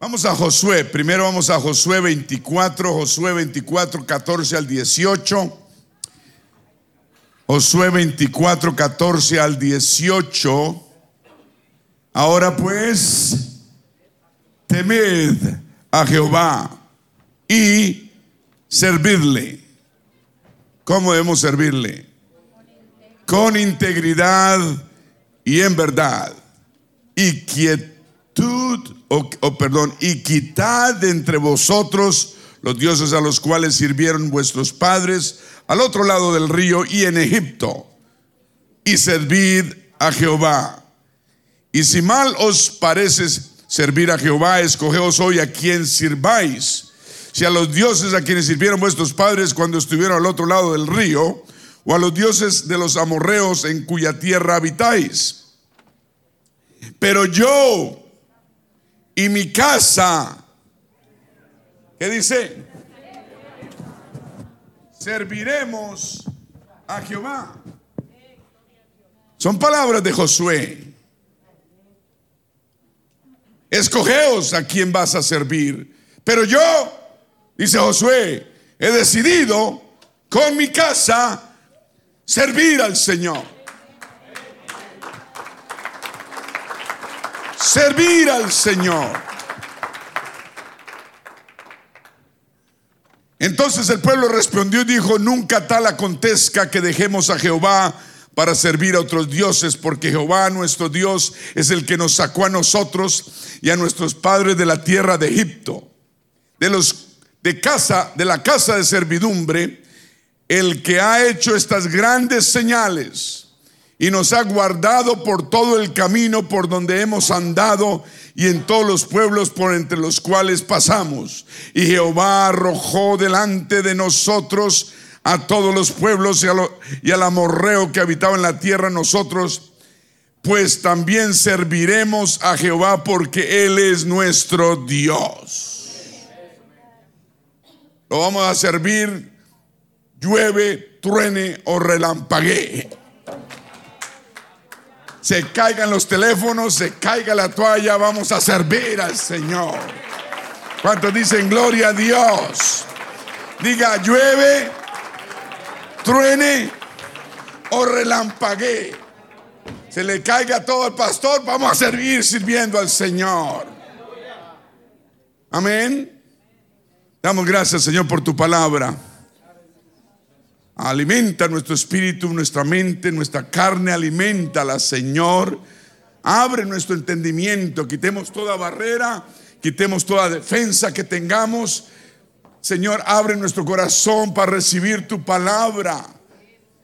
Vamos a Josué, primero vamos a Josué 24, Josué 24, 14 al 18. Josué 24, 14 al 18. Ahora pues, temed a Jehová y servirle. ¿Cómo debemos servirle? Con integridad y en verdad. Y quietud, o, perdón, y quitad de entre vosotros los dioses a los cuales sirvieron vuestros padres al otro lado del río y en Egipto, y servid a Jehová. Y si mal os parece servir a Jehová, escogeos hoy a quien sirváis. Si a los dioses a quienes sirvieron vuestros padres cuando estuvieron al otro lado del río, o a los dioses de los amorreos en cuya tierra habitáis. Pero yo y mi casa, ¿qué dice? Serviremos a Jehová. Son palabras de Josué. Escogeos a quién vas a servir. Pero yo, dice Josué, he decidido con mi casa servir al Señor. Servir al Señor. Entonces el pueblo respondió y dijo, nunca tal acontezca que dejemos a Jehová para servir a otros dioses, porque Jehová nuestro Dios es el que nos sacó a nosotros y a nuestros padres de la tierra de Egipto, de los de casa, de la casa de servidumbre, el que ha hecho estas grandes señales y nos ha guardado por todo el camino por donde hemos andado y en todos los pueblos por entre los cuales pasamos. Y Jehová arrojó delante de nosotros a todos los pueblos y, al amorreo que habitaba en la tierra nosotros, pues también serviremos a Jehová porque Él es nuestro Dios. Lo vamos a servir, llueve, truene o relampaguee. Se caigan los teléfonos, se caiga la toalla, vamos a servir al Señor. ¿Cuántos dicen gloria a Dios? Diga, llueve, truene o relampaguee, se le caiga todo al pastor, vamos a servir sirviendo al Señor. Amén. Damos gracias, Señor, por tu palabra. Alimenta nuestro espíritu, nuestra mente, nuestra carne, alimentala, Señor. Abre nuestro entendimiento, quitemos toda barrera, quitemos toda defensa que tengamos Señor, abre nuestro corazón para recibir tu palabra.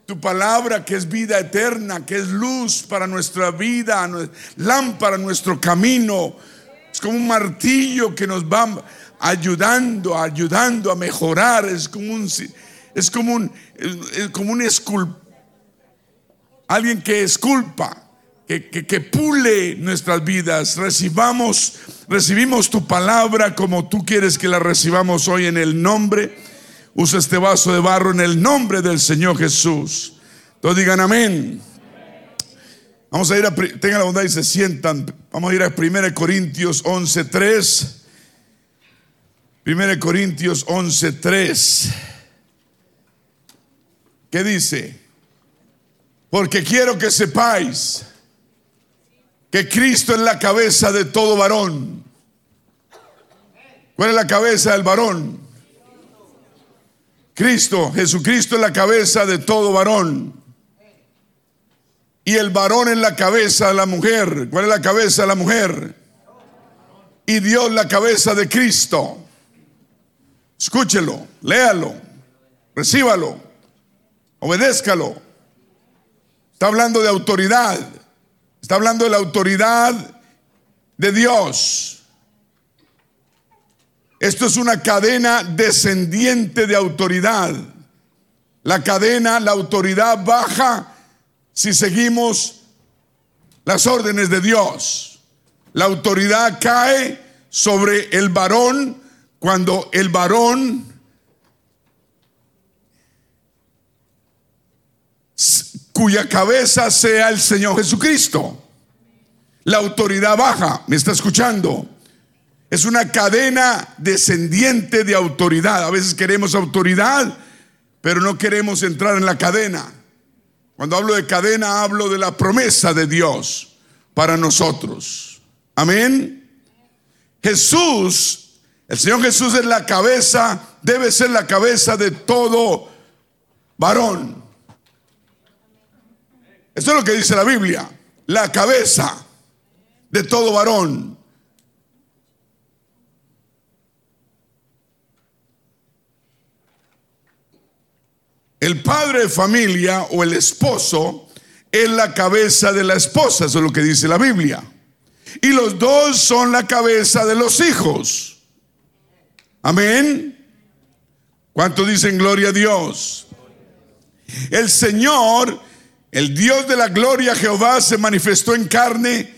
Tu palabra que es vida eterna, que es luz para nuestra vida, lámpara nuestro camino. Es como un martillo que nos va ayudando, ayudando a mejorar. Es como un, es como un, como un alguien que esculpa que, pule nuestras vidas. Recibamos, recibimos tu palabra como tú quieres que la recibamos hoy en el nombre. Usa este vaso de barro en el nombre del Señor Jesús. Todos digan amén. Vamos a ir a, tengan la bondad y se sientan. Vamos a ir a 1 Corintios 11.3. 1 Corintios 11.3. ¿Qué dice? Porque quiero que sepáis que Cristo es la cabeza de todo varón. ¿Cuál es la cabeza del varón? Cristo, Jesucristo es la cabeza de todo varón. Y el varón es la cabeza de la mujer. ¿Cuál es la cabeza de la mujer? Y Dios la cabeza de Cristo. Escúchelo, léalo, recíbalo, obedézcalo. Está hablando de autoridad. Está hablando de la autoridad de Dios. Esto es una cadena descendiente de autoridad. La cadena, la autoridad baja si seguimos las órdenes de Dios. La autoridad cae sobre el varón cuando el varón cuya cabeza sea el Señor Jesucristo. La autoridad baja, ¿me está escuchando? Es una cadena descendiente de autoridad. A veces queremos autoridad, pero no queremos entrar en la cadena. Cuando hablo de cadena, hablo de la promesa de Dios para nosotros. Amén. Jesús, el Señor Jesús es la cabeza, debe ser la cabeza de todo varón. Eso es lo que dice la Biblia, la cabeza de todo varón. El padre de familia o el esposo es la cabeza de la esposa, eso es lo que dice la Biblia. Y los dos son la cabeza de los hijos. Amén. ¿Cuánto dicen gloria a Dios? El Señor, el Dios de la gloria Jehová, se manifestó en carne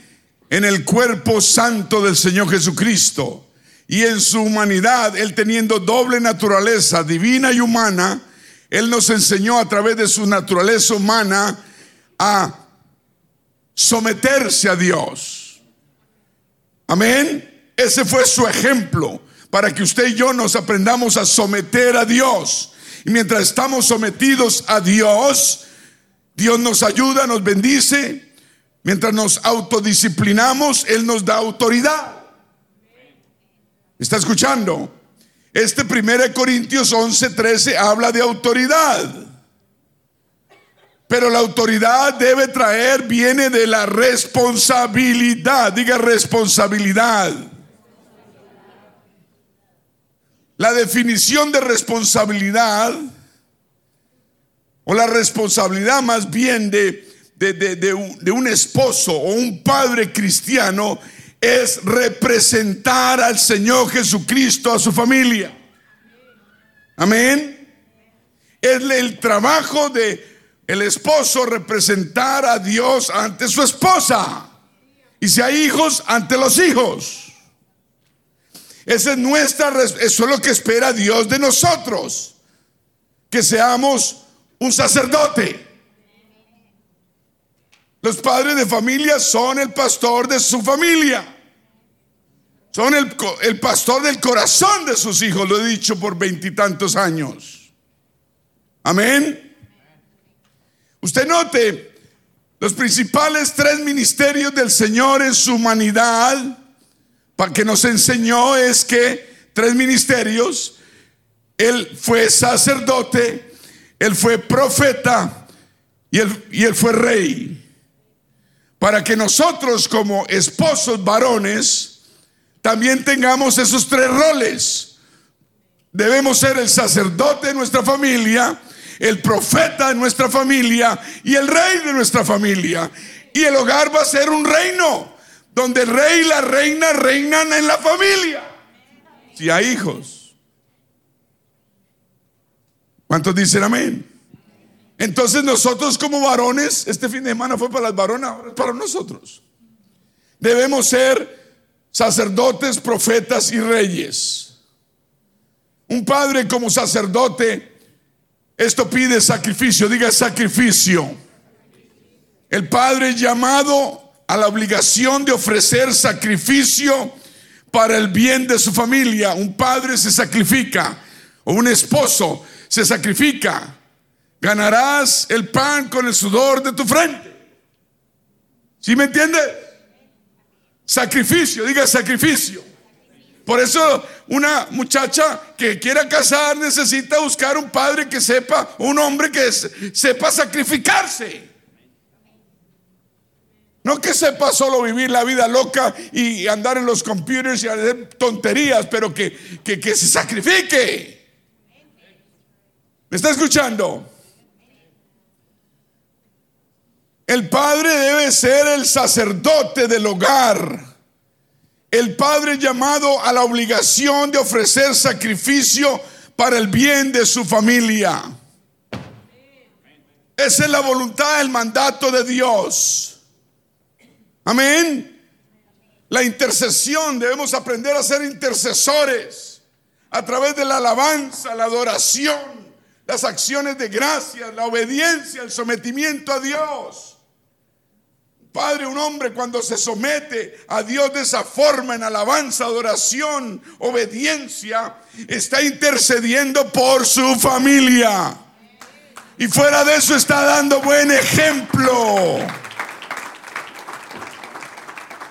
en el cuerpo santo del Señor Jesucristo. Y en su humanidad, Él teniendo doble naturaleza, divina y humana, Él nos enseñó a través de su naturaleza humana a someterse a Dios. Amén. Ese fue su ejemplo para que usted y yo nos aprendamos a someter a Dios. Y mientras estamos sometidos a Dios, Dios nos ayuda, nos bendice. Mientras nos autodisciplinamos, Él nos da autoridad. ¿Está escuchando? Este 1 Corintios 11, 13 habla de autoridad. Pero la autoridad debe traer, viene de la responsabilidad. Diga responsabilidad. La definición de responsabilidad, o la responsabilidad más bien de, de, un, de, un esposo o un padre cristiano, es representar al Señor Jesucristo a su familia. Amén. Es el trabajo de el esposo representar a Dios ante su esposa. Y si hay hijos, ante los hijos. Esa es nuestra, eso es lo que espera Dios de nosotros. Que seamos un sacerdote. Los padres de familia son el pastor de su familia. Son el, el pastor del corazón de sus hijos, lo he dicho por veintitantos años. Amén. Usted note, los principales tres ministerios del Señor en su humanidad que nos enseñó es que tres ministerios, él fue sacerdote, él fue profeta y él, y fue rey. Para que nosotros como esposos varones también tengamos esos tres roles. Debemos ser el sacerdote de nuestra familia, el profeta de nuestra familia y el rey de nuestra familia. Y el hogar va a ser un reino donde el rey y la reina reinan en la familia. Si hay hijos. ¿Cuántos dicen amén? Entonces nosotros como varones, este fin de semana fue para las varonas, para nosotros. Debemos ser sacerdotes, profetas y reyes. Un padre como sacerdote, esto pide sacrificio, diga sacrificio. El padre llamado a la obligación de ofrecer sacrificio para el bien de su familia. Un padre se sacrifica o un esposo se sacrifica. Ganarás el pan con el sudor de tu frente. ¿Sí me entiendes? Sacrificio, diga sacrificio. Por eso una muchacha que quiera casar necesita buscar un padre que sepa, un hombre que sepa sacrificarse. No que sepa solo vivir la vida loca y andar en los computers y hacer tonterías, pero que, que, se sacrifique. ¿Me está escuchando? El padre debe ser el sacerdote del hogar. El padre llamado a la obligación de ofrecer sacrificio para el bien de su familia. Esa es la voluntad, el mandato de Dios. Amén. La intercesión, debemos aprender a ser intercesores a través de la alabanza, la adoración, las acciones de gracia, la obediencia, el sometimiento a Dios. Padre, un hombre cuando se somete a Dios de esa forma, en alabanza, adoración, obediencia, está intercediendo por su familia. Y fuera de eso está dando buen ejemplo.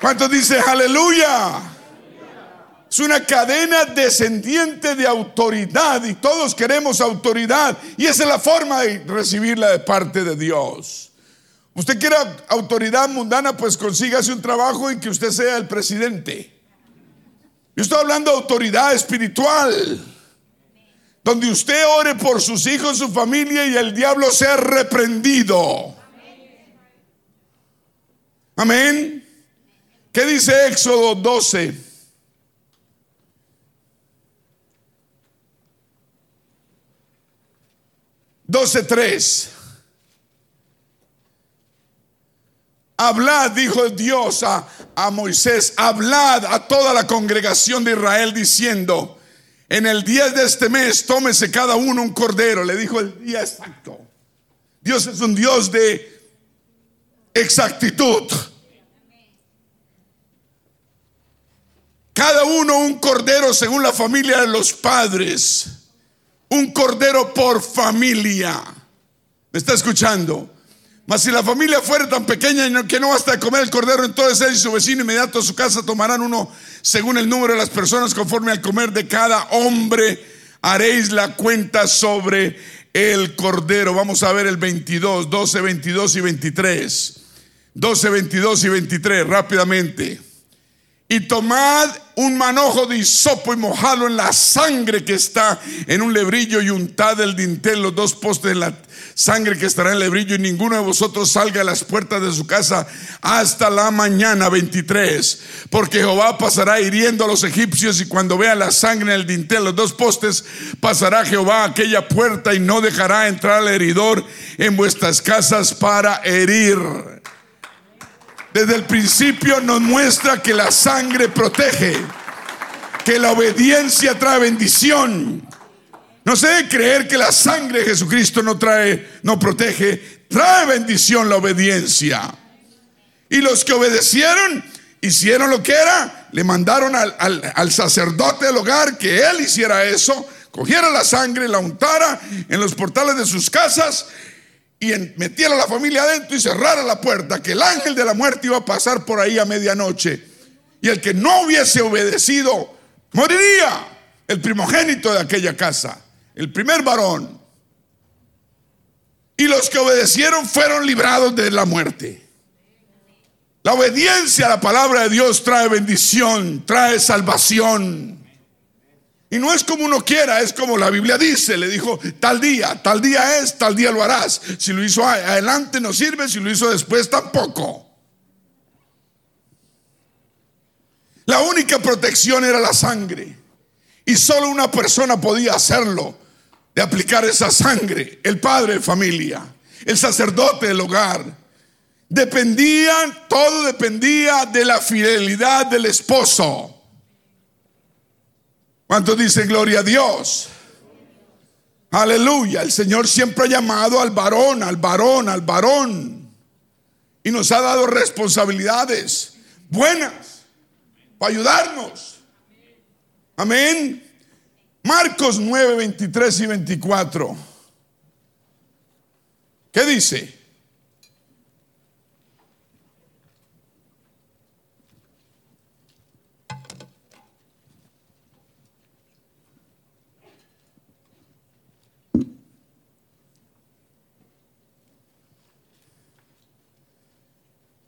¿Cuántos dicen aleluya? Es una cadena descendiente de autoridad y todos queremos autoridad y esa es la forma de recibirla de parte de Dios. Usted quiere autoridad mundana, pues consígase un trabajo en que usted sea el presidente. Yo estoy hablando de autoridad espiritual, donde usted ore por sus hijos, su familia y el diablo sea reprendido. Amén. ¿Qué dice Éxodo 12? 12.3. Hablad, dijo Dios a, a, Moisés, hablad a toda la congregación de Israel diciendo, en el día de este mes tómese cada uno un cordero. Le dijo el día exacto. Dios es un Dios de exactitud. Cada uno un cordero según la familia de los padres un cordero por familia. ¿Me está escuchando? Mas si la familia fuera tan pequeña que no basta de comer el cordero, entonces él y su vecino inmediato a su casa tomarán uno según el número de las personas conforme al comer de cada hombre. Haréis la cuenta sobre el cordero. Vamos a ver el 22, 12, 22 y 23. 12, 22 y 23, rápidamente. Y tomad un manojo de hisopo y mojadlo en la sangre que está en un lebrillo y untad el dintel, los dos postes de la sangre que estará en el lebrillo y ninguno de vosotros salga a las puertas de su casa hasta la mañana 23. Porque Jehová pasará hiriendo a los egipcios y cuando vea la sangre en el dintel, los dos postes, pasará Jehová a aquella puerta y no dejará entrar al heridor en vuestras casas para herir desde el principio nos muestra que la sangre protege, que la obediencia trae bendición. No se debe creer que la sangre de Jesucristo no trae, no protege, trae bendición la obediencia. Y los que obedecieron, hicieron lo que era, le mandaron al, al sacerdote del hogar que él hiciera eso, cogiera la sangre, la untara en los portales de sus casas y metiera a la familia adentro y cerrara la puerta, que el ángel de la muerte iba a pasar por ahí a medianoche. Y el que no hubiese obedecido, moriría el primogénito de aquella casa, el primer varón. Y los que obedecieron fueron librados de la muerte. La obediencia a la palabra de Dios trae bendición, trae salvación. Y no es como uno quiera, es como la Biblia dice, le dijo, tal día, tal día es, tal día lo harás. Si lo hizo adelante no sirve, si lo hizo después tampoco. La única protección era la sangre. Y solo una persona podía hacerlo, de aplicar esa sangre, el padre de familia, el sacerdote del hogar. Dependían, todo dependía de la fidelidad del esposo. ¿Cuántos dicen gloria a Dios? Aleluya. El Señor siempre ha llamado al varón, al varón, al varón. Y nos ha dado responsabilidades buenas para ayudarnos. Amén. Marcos 9, 23 y 24. ¿Qué dice?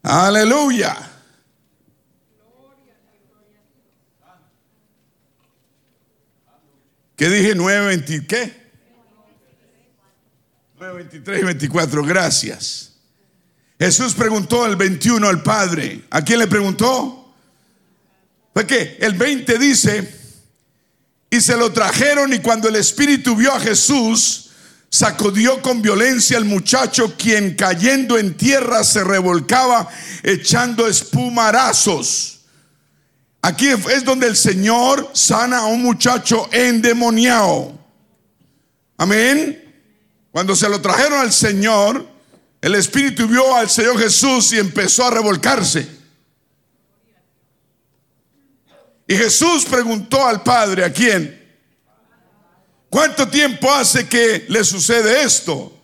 Aleluya. ¿Qué dije? 9.20, ¿qué? 9.23 y 24, gracias. Jesús preguntó el 21 al Padre. ¿A quién le preguntó? Fue que el 20 dice, y se lo trajeron y cuando el Espíritu vio a Jesús, sacudió con violencia al muchacho, quien cayendo en tierra se revolcaba echando espumarazos. Aquí es donde el Señor sana a un muchacho endemoniado. Amén. Cuando se lo trajeron al Señor, el Espíritu vio al Señor Jesús y empezó a revolcarse. Y Jesús preguntó al Padre, ¿a quién? ¿Cuánto tiempo hace que le sucede esto?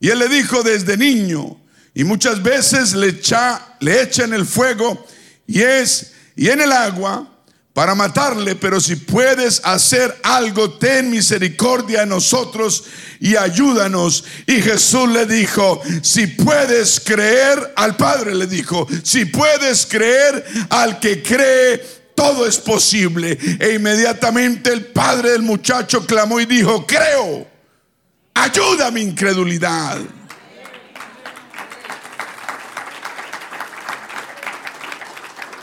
Y él le dijo desde niño. Y muchas veces le echa, le echa en el fuego y es y en el agua para matarle, pero si puedes hacer algo, ten misericordia de nosotros y ayúdanos. Y Jesús le dijo, si puedes creer al Padre, le dijo, si puedes creer al que cree, todo es posible. E inmediatamente el padre del muchacho clamó y dijo, creo, ayuda mi incredulidad.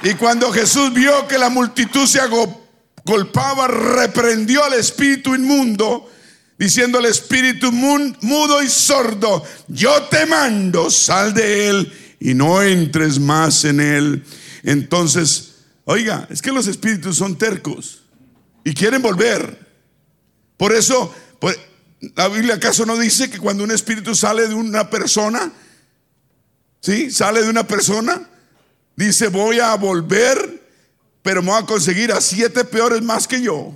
Y cuando Jesús vio que la multitud se agolpaba, reprendió al espíritu inmundo, diciendo al espíritu mudo y sordo, yo te mando, sal de él y no entres más en él. Entonces, oiga, es que los espíritus son tercos y quieren volver. Por eso, la Biblia acaso no dice que cuando un espíritu sale de una persona, ¿sí? Sale de una persona, Dice, voy a volver, pero me voy a conseguir a siete peores más que yo.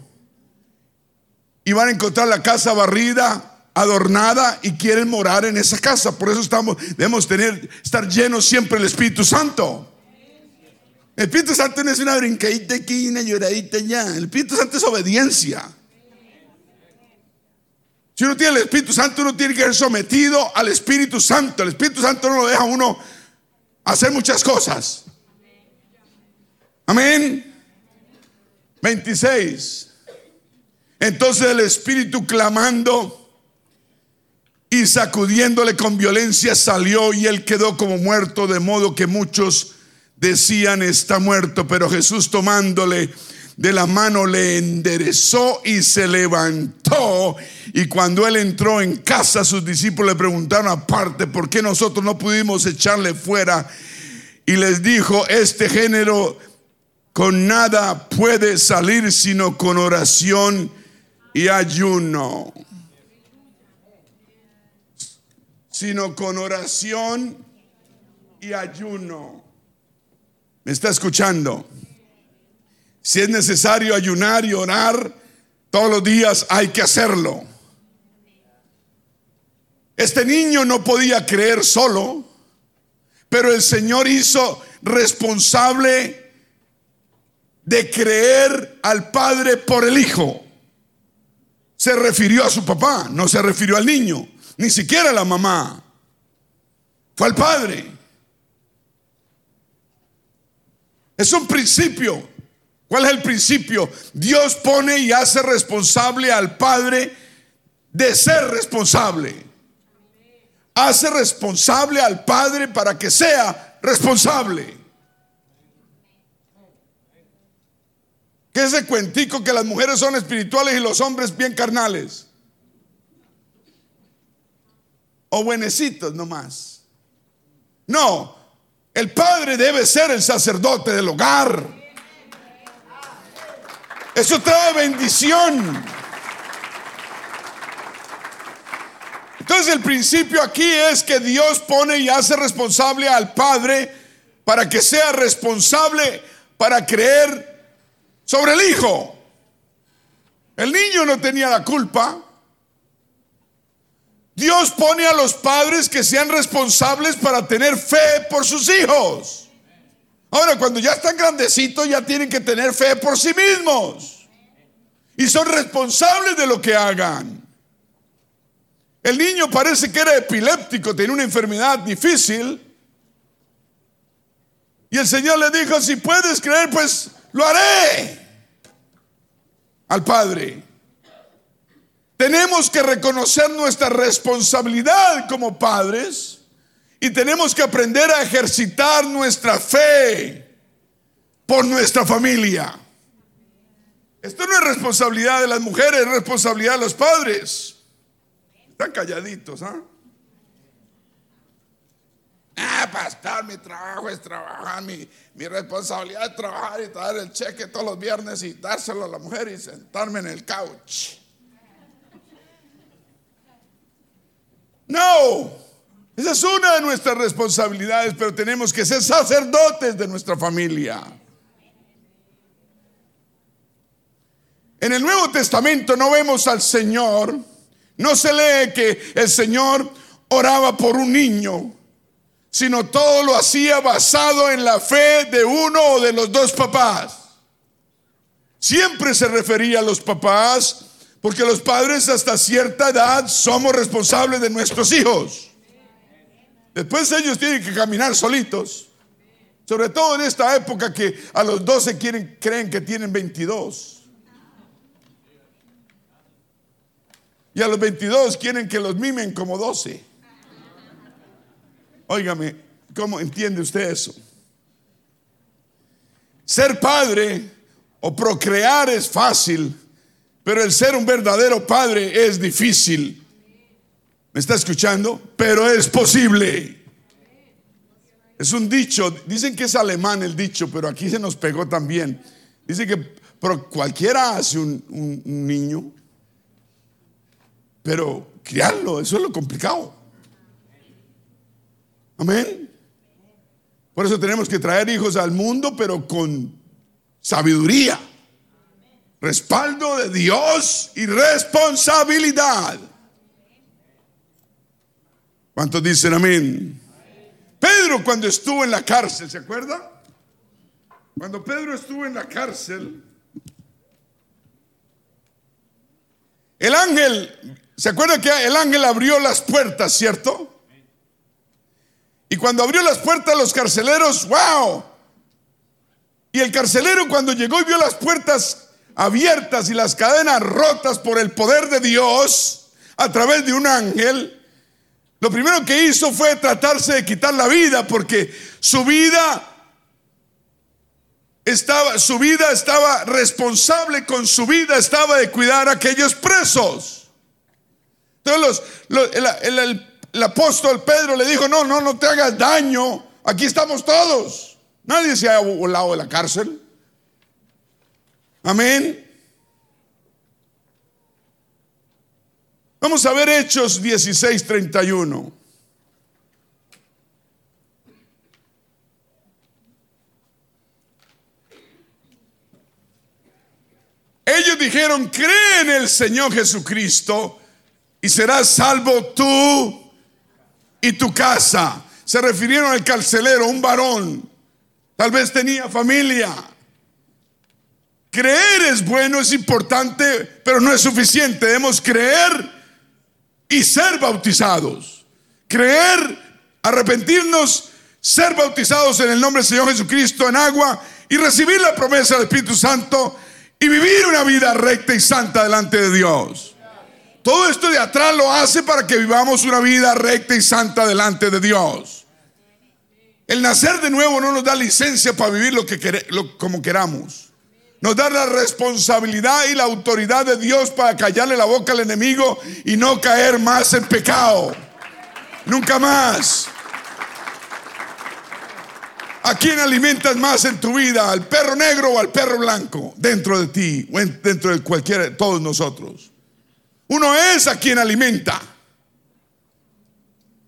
Y van a encontrar la casa barrida, adornada y quieren morar en esa casa. Por eso estamos, debemos tener, estar llenos siempre del Espíritu Santo. El Espíritu Santo no es una brincadita aquí, una lloradita allá. El Espíritu Santo es obediencia. Si uno tiene el Espíritu Santo, uno tiene que ser sometido al Espíritu Santo. El Espíritu Santo no lo deja a uno hacer muchas cosas. Amén. 26. Entonces el Espíritu clamando y sacudiéndole con violencia salió y él quedó como muerto, de modo que muchos decían está muerto, pero Jesús tomándole de la mano le enderezó y se levantó. Y cuando él entró en casa, sus discípulos le preguntaron aparte, ¿por qué nosotros no pudimos echarle fuera? Y les dijo, este género con nada puede salir sino con oración y ayuno. Sino con oración y ayuno. ¿Me está escuchando? Si es necesario ayunar y orar todos los días, hay que hacerlo. Este niño no podía creer solo, pero el Señor hizo responsable de creer al padre por el hijo. Se refirió a su papá, no se refirió al niño, ni siquiera a la mamá. Fue al padre. Es un principio. ¿Cuál es el principio? Dios pone y hace responsable al padre de ser responsable. Hace responsable al padre para que sea responsable. ¿Qué es ese cuentico que las mujeres son espirituales y los hombres bien carnales? O buenecitos nomás. No, el padre debe ser el sacerdote del hogar. Eso trae bendición. Entonces el principio aquí es que Dios pone y hace responsable al padre para que sea responsable para creer sobre el hijo. El niño no tenía la culpa. Dios pone a los padres que sean responsables para tener fe por sus hijos. Ahora, cuando ya están grandecitos, ya tienen que tener fe por sí mismos. Y son responsables de lo que hagan. El niño parece que era epiléptico, tenía una enfermedad difícil. Y el Señor le dijo, si puedes creer, pues lo haré al Padre. Tenemos que reconocer nuestra responsabilidad como padres y tenemos que aprender a ejercitar nuestra fe por nuestra familia. Esto no es responsabilidad de las mujeres, es responsabilidad de los padres. Están calladitos, ¿ah? Ah, pastor, mi trabajo es trabajar, mi, mi, responsabilidad es trabajar y traer el cheque todos los viernes y dárselo a la mujer y sentarme en el couch. No, Esa es una de nuestras responsabilidades, pero tenemos que ser sacerdotes de nuestra familia. En el Nuevo Testamento no vemos al Señor, no se lee que el Señor oraba por un niño, sino todo lo hacía basado en la fe de uno o de los dos papás. Siempre se refería a los papás, porque los padres hasta cierta edad somos responsables de nuestros hijos. Después ellos tienen que caminar solitos. Sobre todo en esta época que a los 12 quieren, creen que tienen 22. Y a los 22 quieren que los mimen como 12. Óigame, ¿cómo entiende usted eso? Ser padre o procrear es fácil, pero el ser un verdadero padre es difícil. ¿Me está escuchando? Pero es posible. Es un dicho, dicen que es alemán el dicho, pero aquí se nos pegó también. Dice que cualquiera hace un, un niño, pero criarlo, eso es lo complicado. Amén. Por eso tenemos que traer hijos al mundo, pero con sabiduría, respaldo de Dios y responsabilidad. ¿Cuántos dicen amén? Pedro cuando estuvo en la cárcel, ¿se acuerda? Cuando Pedro estuvo en la cárcel, el ángel, ¿se acuerda que el ángel abrió las puertas, cierto? Y cuando abrió las puertas los carceleros, wow. Y el carcelero cuando llegó y vio las puertas abiertas y las cadenas rotas por el poder de Dios a través de un ángel, lo primero que hizo fue tratarse de quitar la vida porque su vida estaba, su vida estaba responsable con su vida, estaba de cuidar a aquellos presos. Entonces el, apóstol Pedro le dijo, no, no, no te hagas daño, aquí estamos todos. Nadie se ha volado de la cárcel. Amén. Vamos a ver Hechos 16, 31. Ellos dijeron, cree en el Señor Jesucristo y serás salvo tú y tu casa. Se refirieron al carcelero, un varón. Tal vez tenía familia. Creer es bueno, es importante, pero no es suficiente. Debemos creer y ser bautizados. Creer, arrepentirnos, ser bautizados en el nombre del Señor Jesucristo en agua y recibir la promesa del Espíritu Santo y vivir una vida recta y santa delante de Dios. Todo esto de atrás lo hace para que vivamos una vida recta y santa delante de Dios. El nacer de nuevo no nos da licencia para vivir lo que como queramos. Nos da la responsabilidad y la autoridad de Dios para callarle la boca al enemigo y no caer más en pecado. Nunca más. ¿A quién alimentas más en tu vida? ¿Al perro negro o al perro blanco? Dentro de ti, o dentro de cualquiera, de todos nosotros. Uno es a quien alimenta.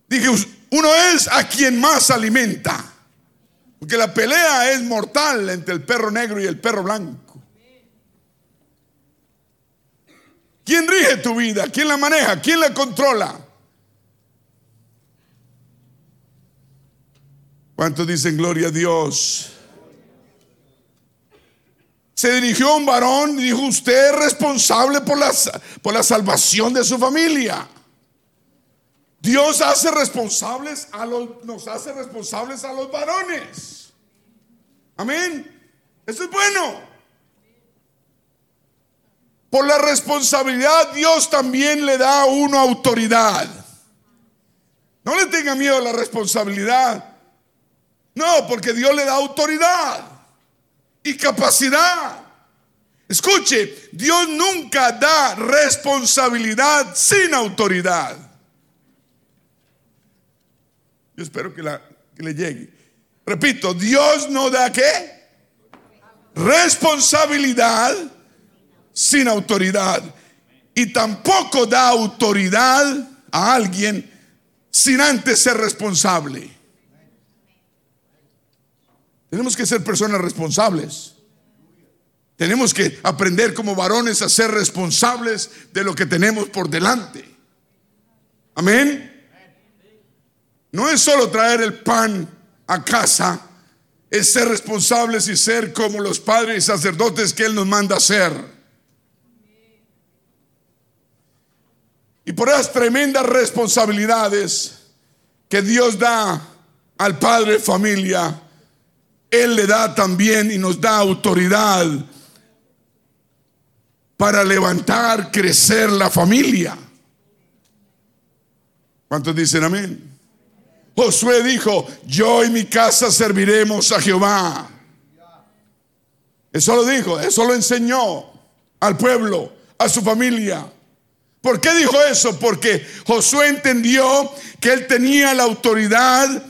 Dije, uno es a quien más alimenta. Porque la pelea es mortal entre el perro negro y el perro blanco. ¿Quién rige tu vida? ¿Quién la maneja? ¿Quién la controla? ¿Cuántos dicen gloria a Dios? Se dirigió a un varón y dijo, usted es responsable por la, por la salvación de su familia. Dios hace responsables a los, nos hace responsables a los varones. Amén. Eso es bueno. Por la responsabilidad Dios también le da a uno autoridad. No le tenga miedo a la responsabilidad. No, porque Dios le da autoridad y capacidad. Escuche, Dios nunca da responsabilidad sin autoridad. Yo espero que, la, que le llegue. Repito, Dios no da qué? Responsabilidad sin autoridad. Y tampoco da autoridad a alguien sin antes ser responsable. Tenemos que ser personas responsables. Tenemos que aprender como varones a ser responsables de lo que tenemos por delante. Amén. No es solo traer el pan a casa, es ser responsables y ser como los padres y sacerdotes que Él nos manda ser. Y por esas tremendas responsabilidades que Dios da al padre familia, Él le da también y nos da autoridad para levantar, crecer la familia. ¿Cuántos dicen amén? Josué dijo, yo y mi casa serviremos a Jehová. Eso lo dijo, eso lo enseñó al pueblo, a su familia. ¿Por qué dijo eso? Porque Josué entendió que él tenía la autoridad,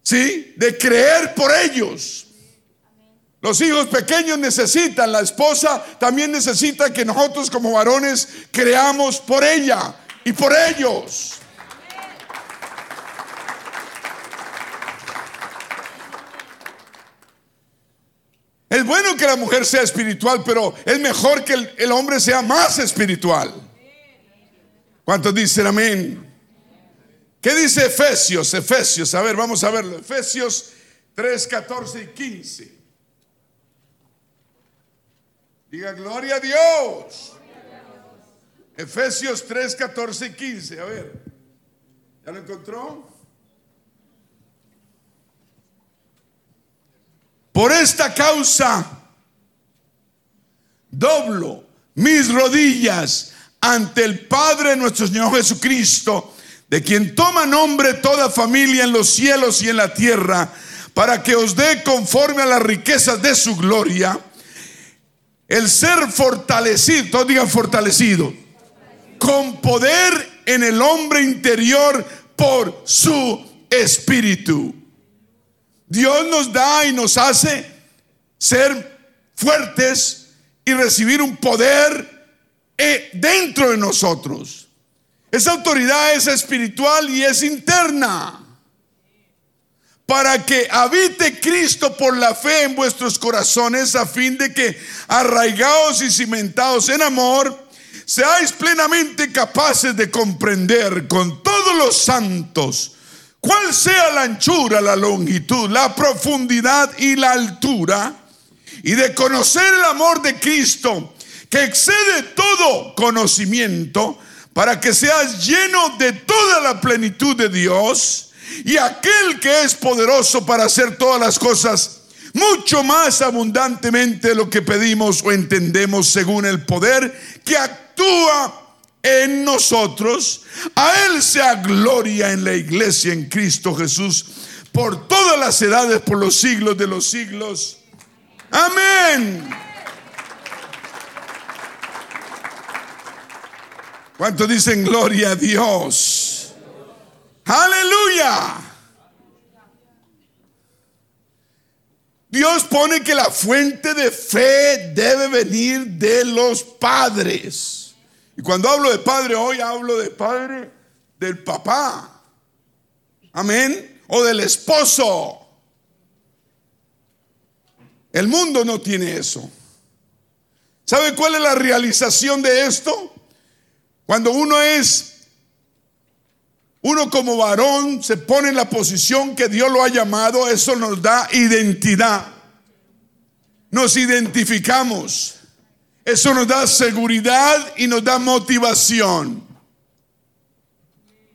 ¿sí? De creer por ellos. Los hijos pequeños necesitan, la esposa también necesita que nosotros como varones creamos por ella y por ellos. Es bueno que la mujer sea espiritual, pero es mejor que el, hombre sea más espiritual. ¿Cuántos dicen amén? ¿Qué dice Efesios? Efesios, a ver, vamos a verlo. Efesios 3, 14 y 15. Diga gloria a Dios. Efesios 3, 14 y 15. A ver, ¿ya lo encontró? Por esta causa, doblo mis rodillas ante el Padre nuestro Señor Jesucristo, de quien toma nombre toda familia en los cielos y en la tierra, para que os dé conforme a las riquezas de su gloria, el ser fortalecido, todos digan fortalecido, con poder en el hombre interior por su espíritu Dios nos da y nos hace ser fuertes y recibir un poder eh, dentro de nosotros. Esa autoridad es espiritual y es interna. Para que habite Cristo por la fe en vuestros corazones, a fin de que, arraigados y cimentados en amor, seáis plenamente capaces de comprender con todos los santos cuál sea la anchura, la longitud, la profundidad y la altura, y de conocer el amor de Cristo, que excede todo conocimiento, para que seas lleno de toda la plenitud de Dios, y aquel que es poderoso para hacer todas las cosas mucho más abundantemente de lo que pedimos o entendemos según el poder que actúa en nosotros. A Él sea gloria en la iglesia en Cristo Jesús por todas las edades, por los siglos de los siglos. Amén. ¿Cuántos dicen gloria a Dios? Aleluya. Dios pone que la fuente de fe debe venir de los padres. Y cuando hablo de padre hoy, hablo de padre del papá. Amén. O del esposo. El mundo no tiene eso. ¿Sabe cuál es la realización de esto? Cuando uno es, uno como varón se pone en la posición que Dios lo ha llamado, eso nos da identidad. Nos identificamos. Eso nos da seguridad y nos da motivación.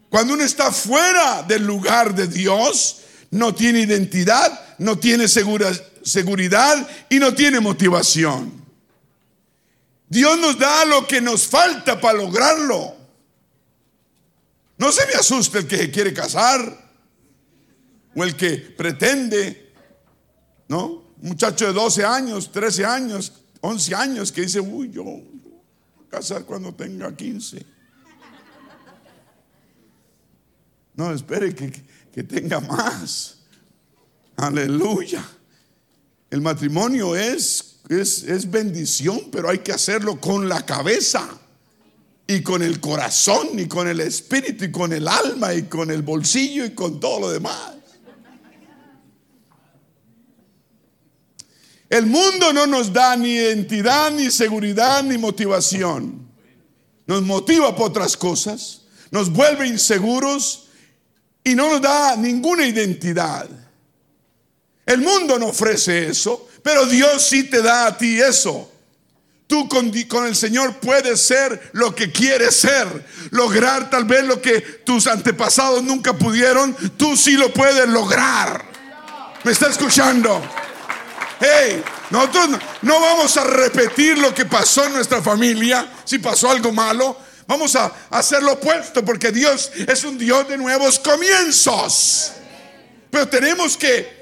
Cuando uno está fuera del lugar de Dios, no tiene identidad, no tiene seguridad y no tiene motivación. Dios nos da lo que nos falta para lograrlo. No se me asuste el que quiere casar o el que pretende, ¿no? Un muchacho de 12 años, 13 años, 11 años que dice, uy, yo voy a casar cuando tenga 15. No, espere que, que tenga más. Aleluya. El matrimonio es, es, es bendición, pero hay que hacerlo con la cabeza. y con el corazón y con el espíritu y con el alma y con el bolsillo y con todo lo demás. El mundo no nos da ni identidad, ni seguridad, ni motivación. Nos motiva por otras cosas, nos vuelve inseguros y no nos da ninguna identidad. El mundo no ofrece eso, pero Dios sí te da a ti eso. Tú con, el Señor puedes ser lo que quieres ser, lograr tal vez lo que tus antepasados nunca pudieron, tú sí lo puedes lograr. ¿Me está escuchando? Hey, nosotros no vamos a repetir lo que pasó en nuestra familia, si pasó algo malo, vamos a hacer lo opuesto, porque Dios es un Dios de nuevos comienzos. Pero tenemos que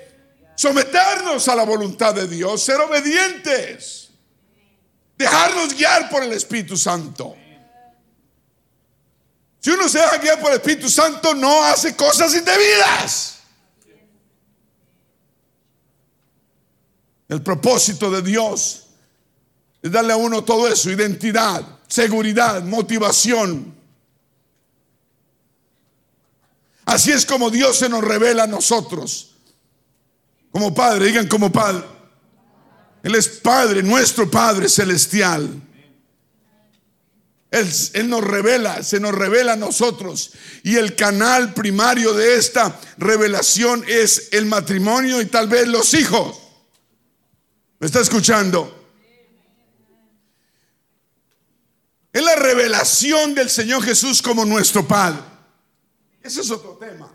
someternos a la voluntad de Dios, ser obedientes. Dejarnos guiar por el Espíritu Santo. Si uno se deja guiar por el Espíritu Santo, no hace cosas indebidas. El propósito de Dios es darle a uno todo eso, identidad, seguridad, motivación. Así es como Dios se nos revela a nosotros. Como Padre, digan como Padre. Él es Padre, nuestro Padre celestial. Él, nos revela, se nos revela a nosotros. Y el canal primario de esta revelación es el matrimonio y tal vez los hijos. ¿Me está escuchando? Es la revelación del Señor Jesús como nuestro Padre. Ese es otro tema.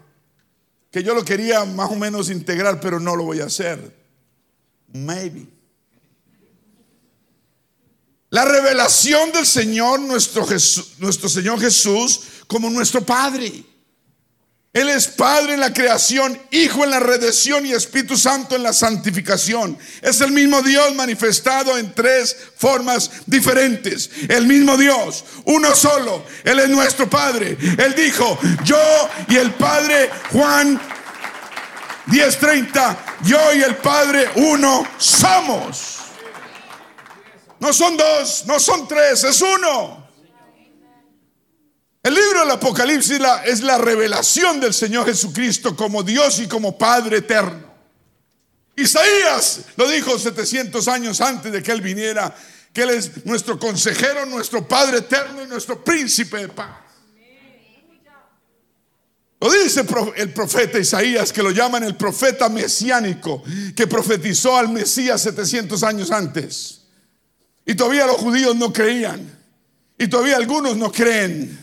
Que yo lo quería más o menos integrar, pero no lo voy a hacer. Maybe. La revelación del Señor, nuestro, nuestro Señor Jesús, como nuestro Padre. Él es Padre en la creación, Hijo en la redención y Espíritu Santo en la santificación. Es el mismo Dios manifestado en tres formas diferentes. El mismo Dios, uno solo. Él es nuestro Padre. Él dijo, yo y el Padre Juan 10:30, yo y el Padre uno somos. No son dos, no son tres, es uno. El libro del Apocalipsis es la revelación del Señor Jesucristo como Dios y como Padre eterno. Isaías lo dijo 700 años antes de que Él viniera, que Él es nuestro consejero, nuestro Padre eterno y nuestro príncipe de paz. Lo dice el profeta Isaías, que lo llaman el profeta mesiánico, que profetizó al Mesías 700 años antes. Y todavía los judíos no creían. Y todavía algunos no creen.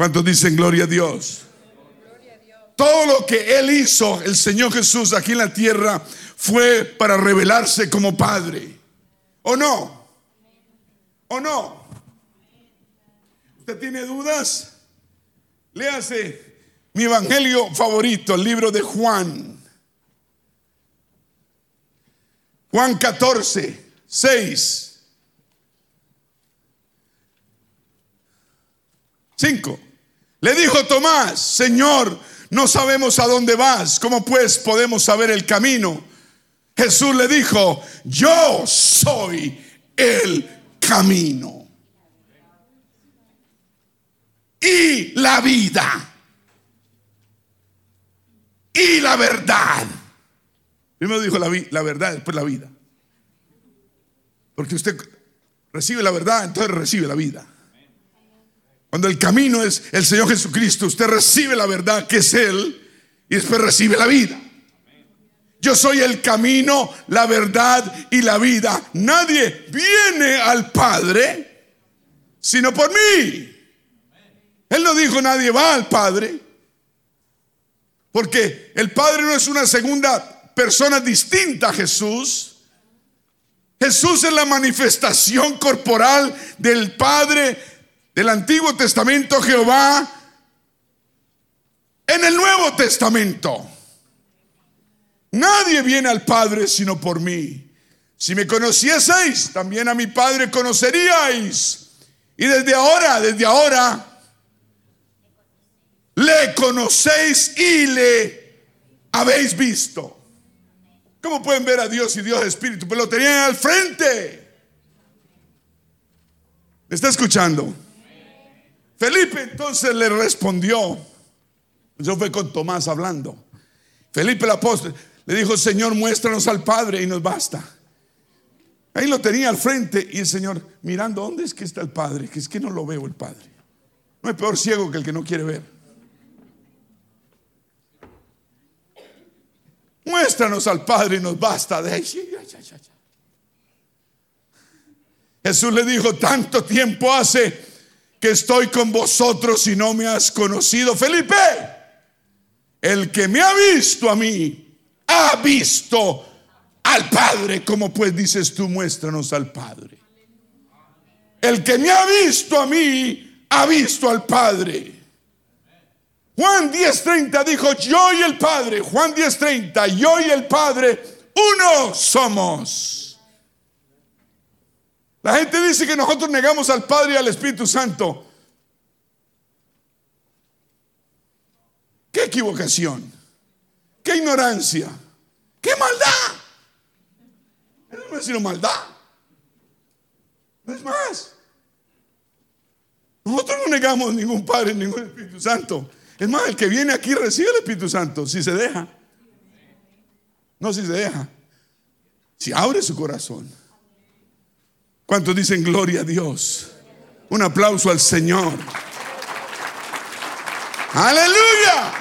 ¿Cuántos dicen gloria a Dios? Todo lo que Él hizo, el Señor Jesús, aquí en la tierra, fue para revelarse como Padre. ¿O no? ¿O no? ¿Usted tiene dudas? Léase mi evangelio favorito, el libro de Juan. Juan 14, 6. 5. Le dijo Tomás, Señor, no sabemos a dónde vas, ¿cómo pues podemos saber el camino? Jesús le dijo, yo soy el camino y la vida y la verdad Primero dijo la, la verdad, después la vida. Porque usted recibe la verdad, entonces recibe la vida. Cuando el camino es el Señor Jesucristo, usted recibe la verdad que es Él y después recibe la vida. Yo soy el camino, la verdad y la vida. Nadie viene al Padre sino por mí. Él no dijo nadie va al Padre. Porque el Padre no es una segunda persona distinta a Jesús. Jesús es la manifestación corporal del Padre del Antiguo Testamento Jehová en el Nuevo Testamento. Nadie viene al Padre sino por mí. Si me conocieseis, también a mi Padre conoceríais. Y desde ahora, desde ahora, le conocéis y le habéis visto. ¿Cómo pueden ver a Dios y Dios es espíritu? Pues lo tenían al frente. ¿Me está escuchando? Felipe entonces le respondió. Eso fue con Tomás hablando. Felipe el apóstol le dijo, Señor, muéstranos al Padre y nos basta. Ahí lo tenía al frente y el Señor mirando, ¿dónde es que está el Padre? Que es que no lo veo el Padre. No hay peor ciego que el que no quiere ver. Muéstranos al Padre y nos basta Jesús le dijo, tanto tiempo hace que estoy con vosotros y no me has conocido. Felipe, el que me ha visto a mí, ha visto al Padre. como pues dices tú, muéstranos al Padre? El que me ha visto a mí, ha visto al Padre. Juan 10:30 dijo, yo y el Padre, Juan 10:30, yo y el Padre, uno somos. La gente dice que nosotros negamos al Padre y al Espíritu Santo. Qué equivocación, qué ignorancia, qué maldad. Eso no es sino maldad. No es más. Nosotros no negamos ningún Padre, ningún Espíritu Santo. Es más, el que viene aquí recibe el Espíritu Santo, si se deja. No si se deja. Si abre su corazón. ¿Cuántos dicen gloria a Dios? Un aplauso al Señor. Aleluya.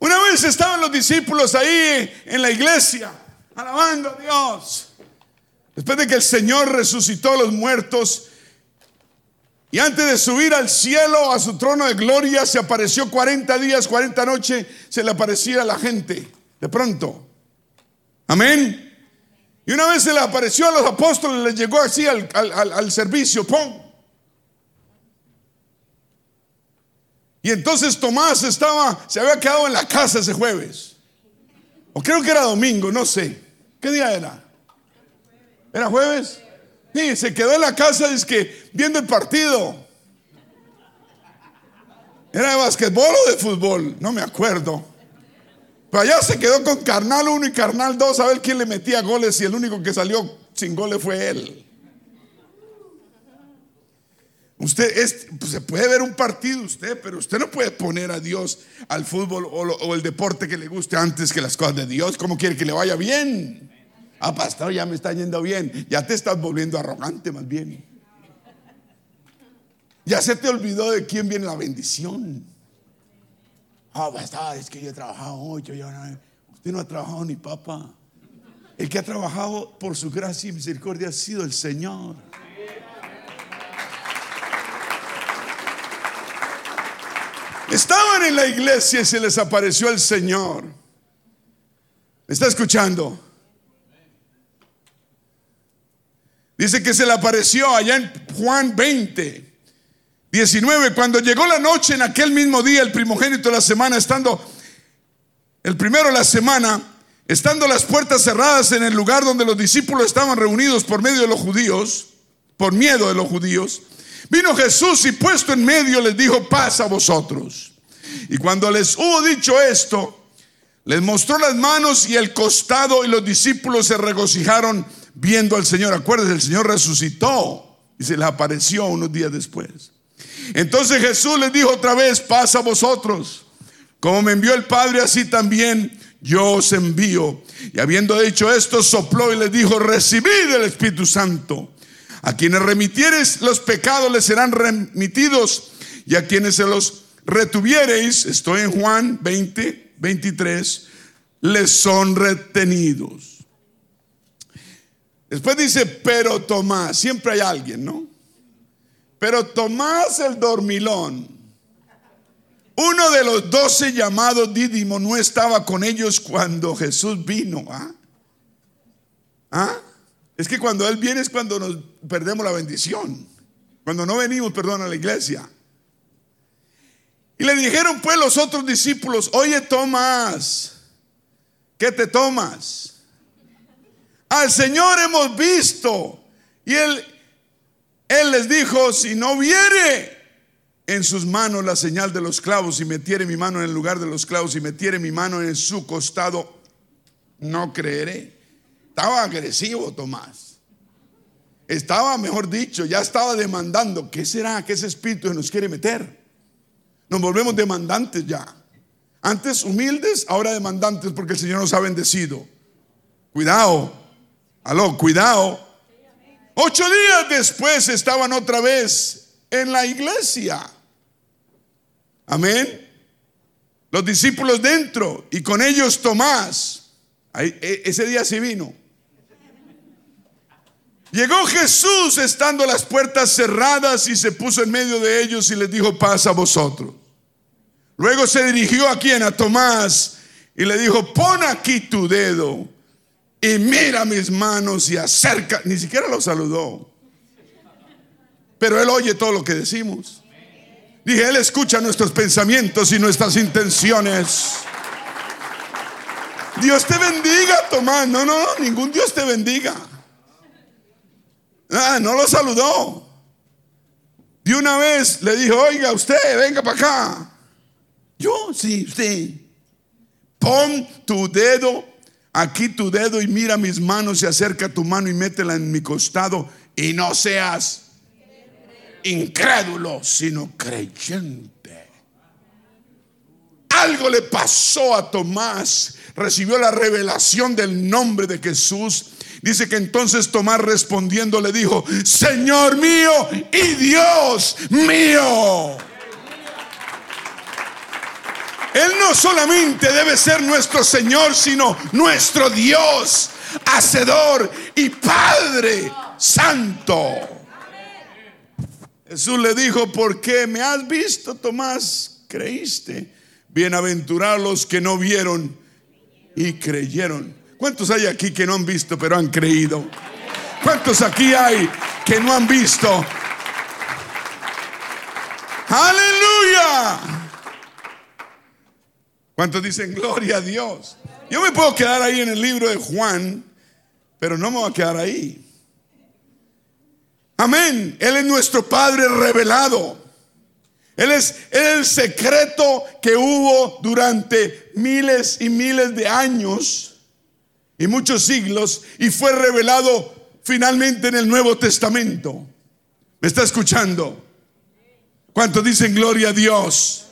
Una vez estaban los discípulos ahí en la iglesia, alabando a Dios. Después de que el Señor resucitó a los muertos, y antes de subir al cielo, a su trono de gloria, se apareció 40 días, 40 noches, se le aparecía a la gente, de pronto. Amén. Y una vez se le apareció a los apóstoles, les llegó así al, al servicio, ¡pum! Y entonces Tomás estaba, se había quedado en la casa ese jueves. O creo que era domingo, no sé. ¿Qué día era? ¿Era jueves? Sí, se quedó en la casa es que viendo el partido. ¿Era de basquetbol o de fútbol? No me acuerdo. Pero allá se quedó con Carnal 1 y Carnal 2 a ver quién le metía goles y el único que salió sin goles fue él. Usted es, pues, se puede ver un partido usted, pero usted no puede poner a Dios al fútbol o, o el deporte que le guste antes que las cosas de Dios. ¿Cómo quiere que le vaya bien? Ah, pastor, ya me está yendo bien. Ya te estás volviendo arrogante más bien. Ya se te olvidó de quién viene la bendición. Ah, pastor, es que yo he trabajado mucho. Yo no, usted no ha trabajado ni papá. El que ha trabajado por su gracia y misericordia ha sido el Señor. Estaban en la iglesia y se les apareció el Señor. ¿Me está escuchando? Dice que se le apareció allá en Juan 20, 19. Cuando llegó la noche en aquel mismo día, el primogénito de la semana, estando el primero de la semana, estando las puertas cerradas en el lugar donde los discípulos estaban reunidos por medio de los judíos, por miedo de los judíos, vino Jesús y puesto en medio les dijo, paz a vosotros. Y cuando les hubo dicho esto, les mostró las manos y el costado y los discípulos se regocijaron viendo al Señor. Acuérdense, el Señor resucitó y se les apareció unos días después. Entonces Jesús les dijo otra vez, pasa a vosotros. Como me envió el Padre, así también yo os envío. Y habiendo dicho esto, sopló y les dijo, recibid el Espíritu Santo. A quienes remitieres los pecados les serán remitidos y a quienes se los retuviereis, estoy en Juan 20, 23, les son retenidos. Después dice, pero Tomás, siempre hay alguien, ¿no? Pero Tomás el dormilón, uno de los doce llamados Dídimo, no estaba con ellos cuando Jesús vino. ¿ah? ¿Ah? Es que cuando Él viene es cuando nos perdemos la bendición. Cuando no venimos, perdón, a la iglesia. Y le dijeron pues los otros discípulos, oye Tomás, ¿qué te tomas? Al Señor hemos visto. Y él, él les dijo, si no viere en sus manos la señal de los clavos y metiere mi mano en el lugar de los clavos y metiere mi mano en su costado, no creeré. Estaba agresivo Tomás. estaba, mejor dicho, ya estaba demandando. ¿Qué será que ese espíritu nos quiere meter? Nos volvemos demandantes ya. Antes humildes, ahora demandantes porque el Señor nos ha bendecido. Cuidado, aló, cuidado. Ocho días después estaban otra vez en la iglesia. Amén. Los discípulos dentro y con ellos Tomás. E, ese día sí vino. Llegó Jesús estando las puertas cerradas y se puso en medio de ellos y les dijo, paz a vosotros. Luego se dirigió a quien, a Tomás, y le dijo, pon aquí tu dedo y mira mis manos y acerca. Ni siquiera lo saludó. Pero él oye todo lo que decimos. Dije, él escucha nuestros pensamientos y nuestras intenciones. Dios te bendiga, Tomás. No, no, no, ningún Dios te bendiga. Ah, no lo saludó. De una vez le dijo, oiga, usted, venga para acá. Yo, sí, sí. Pon tu dedo, aquí tu dedo y mira mis manos y acerca tu mano y métela en mi costado y no seas incrédulo, sino creyente. Algo le pasó a Tomás, recibió la revelación del nombre de Jesús. Dice que entonces Tomás respondiendo le dijo, Señor mío y Dios mío. Él no solamente debe ser nuestro Señor, sino nuestro Dios, Hacedor y Padre Santo. Jesús le dijo, ¿por qué me has visto, Tomás? Creíste. Bienaventurados los que no vieron y creyeron. ¿Cuántos hay aquí que no han visto pero han creído? ¿Cuántos aquí hay que no han visto? Aleluya. ¿Cuántos dicen gloria a Dios? Yo me puedo quedar ahí en el libro de Juan, pero no me voy a quedar ahí. Amén. Él es nuestro Padre revelado. Él es, el secreto que hubo durante miles y miles de años y muchos siglos y fue revelado finalmente en el Nuevo Testamento. ¿Me está escuchando? ¿Cuántos dicen gloria a Dios?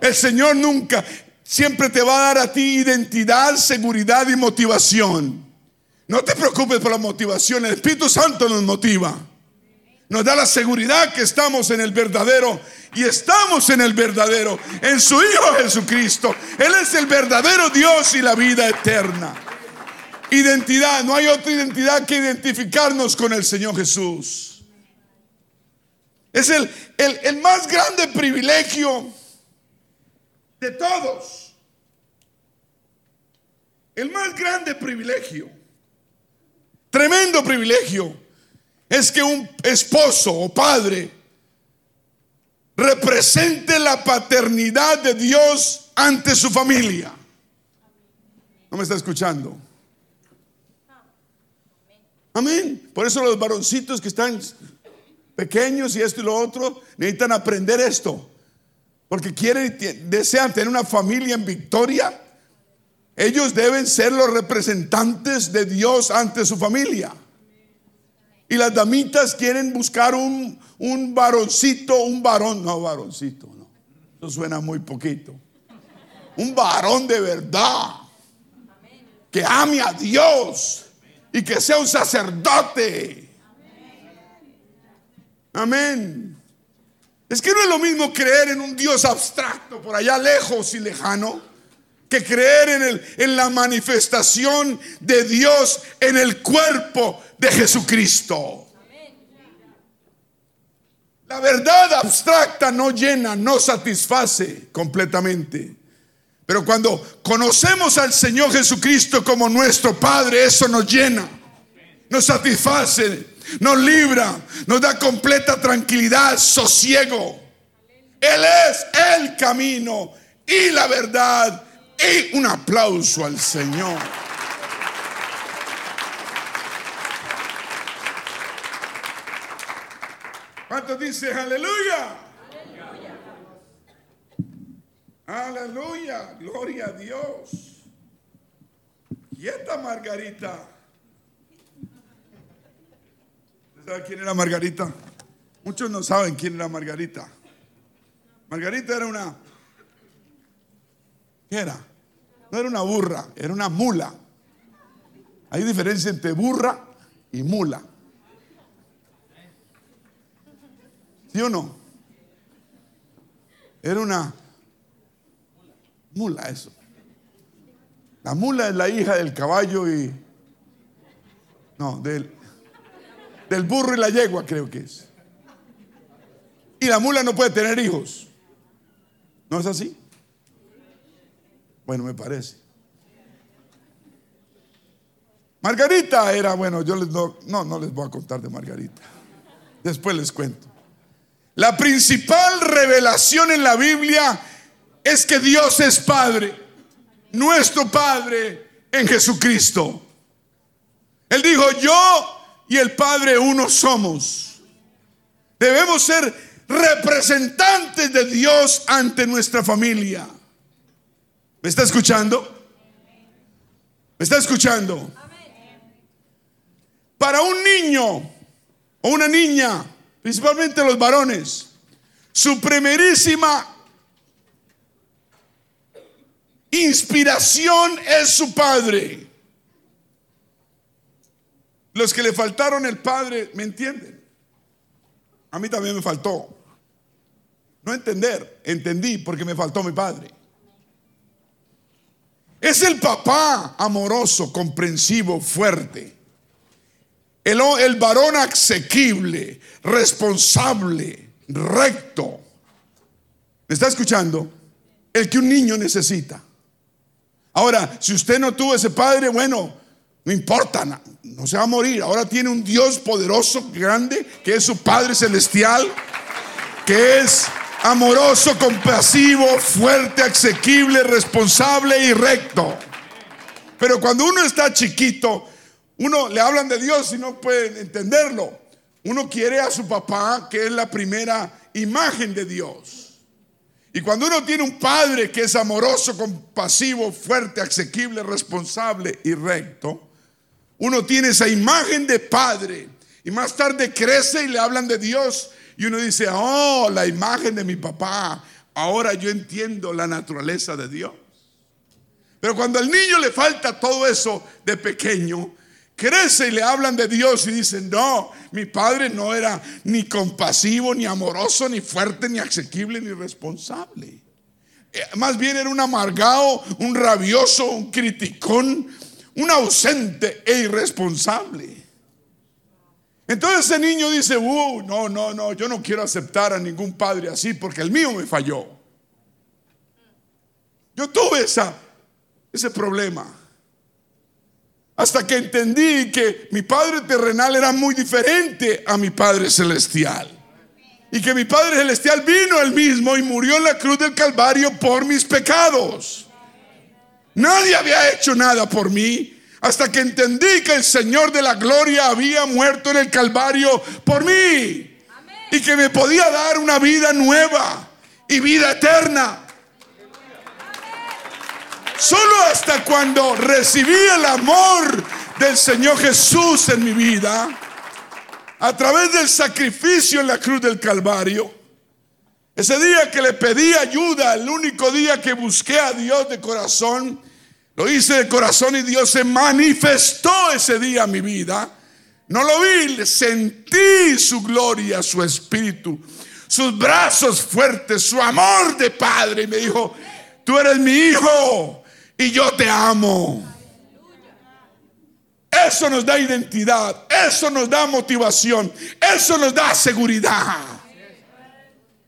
El Señor nunca, siempre te va a dar a ti identidad, seguridad y motivación. No te preocupes por la motivación, el Espíritu Santo nos motiva. Nos da la seguridad que estamos en el verdadero y estamos en el verdadero, en su Hijo Jesucristo. Él es el verdadero Dios y la vida eterna. Identidad, no hay otra identidad que identificarnos con el Señor Jesús. Es el, el, el más grande privilegio de todos. El más grande privilegio, tremendo privilegio, es que un esposo o padre represente la paternidad de Dios ante su familia. ¿No me está escuchando? Amén. Por eso los varoncitos que están pequeños y esto y lo otro necesitan aprender esto porque quieren, desean tener una familia en victoria, ellos deben ser los representantes de Dios ante su familia. Y las damitas quieren buscar un, un varoncito, un varón, no varoncito, no. Eso suena muy poquito. Un varón de verdad. Que ame a Dios y que sea un sacerdote. Amén. Es que no es lo mismo creer en un Dios abstracto por allá lejos y lejano que creer en, el, en la manifestación de Dios en el cuerpo de Jesucristo. La verdad abstracta no llena, no satisface completamente. Pero cuando conocemos al Señor Jesucristo como nuestro Padre, eso nos llena, nos satisface, nos libra, nos da completa tranquilidad, sosiego. Él es el camino y la verdad. Y un aplauso al Señor. ¿Cuántos dice aleluya? Aleluya, gloria a Dios. Y esta Margarita ¿Sabe quién era Margarita? Muchos no saben quién era Margarita. Margarita era una... ¿Qué era? No era una burra, era una mula. Hay diferencia entre burra y mula. ¿Sí o no? Era una mula eso. La mula es la hija del caballo y... No, del, del burro y la yegua creo que es. Y la mula no puede tener hijos. ¿No es así? Bueno, me parece. Margarita era, bueno, yo les no, no, no les voy a contar de Margarita. Después les cuento. La principal revelación en la Biblia es que Dios es Padre, nuestro Padre en Jesucristo. Él dijo, yo y el Padre uno somos. Debemos ser representantes de Dios ante nuestra familia. ¿Me está escuchando? ¿Me está escuchando? Para un niño o una niña, principalmente los varones, su primerísima inspiración es su padre. Los que le faltaron el padre, ¿me entienden? A mí también me faltó. No entender, entendí porque me faltó mi padre. Es el papá amoroso, comprensivo, fuerte. El, el varón asequible, responsable, recto. ¿Me está escuchando? El que un niño necesita. Ahora, si usted no tuvo ese padre, bueno, no importa, no, se va a morir. Ahora tiene un Dios poderoso, grande, que es su Padre Celestial, que es amoroso, compasivo, fuerte, asequible, responsable y recto. Pero cuando uno está chiquito, uno le hablan de Dios y no puede entenderlo. Uno quiere a su papá, que es la primera imagen de Dios. Y cuando uno tiene un padre que es amoroso, compasivo, fuerte, asequible, responsable y recto, uno tiene esa imagen de padre. Y más tarde crece y le hablan de Dios y uno dice, oh, la imagen de mi papá, ahora yo entiendo la naturaleza de Dios. Pero cuando al niño le falta todo eso de pequeño, crece y le hablan de Dios y dicen, no, mi padre no era ni compasivo, ni amoroso, ni fuerte, ni asequible, ni responsable. Eh, más bien era un amargado, un rabioso, un criticón, un ausente e irresponsable. Entonces ese niño dice, uh, no, no, no, yo no quiero aceptar a ningún padre así porque el mío me falló. Yo tuve esa, ese problema. Hasta que entendí que mi padre terrenal era muy diferente a mi padre celestial. Y que mi padre celestial vino él mismo y murió en la cruz del Calvario por mis pecados. Nadie había hecho nada por mí hasta que entendí que el Señor de la gloria había muerto en el Calvario por mí y que me podía dar una vida nueva y vida eterna. Solo hasta cuando recibí el amor del Señor Jesús en mi vida, a través del sacrificio en la cruz del Calvario, ese día que le pedí ayuda, el único día que busqué a Dios de corazón, lo hice de corazón y Dios se manifestó ese día en mi vida. No lo vi, sentí su gloria, su espíritu, sus brazos fuertes, su amor de padre. Y me dijo, tú eres mi hijo y yo te amo. Eso nos da identidad, eso nos da motivación, eso nos da seguridad.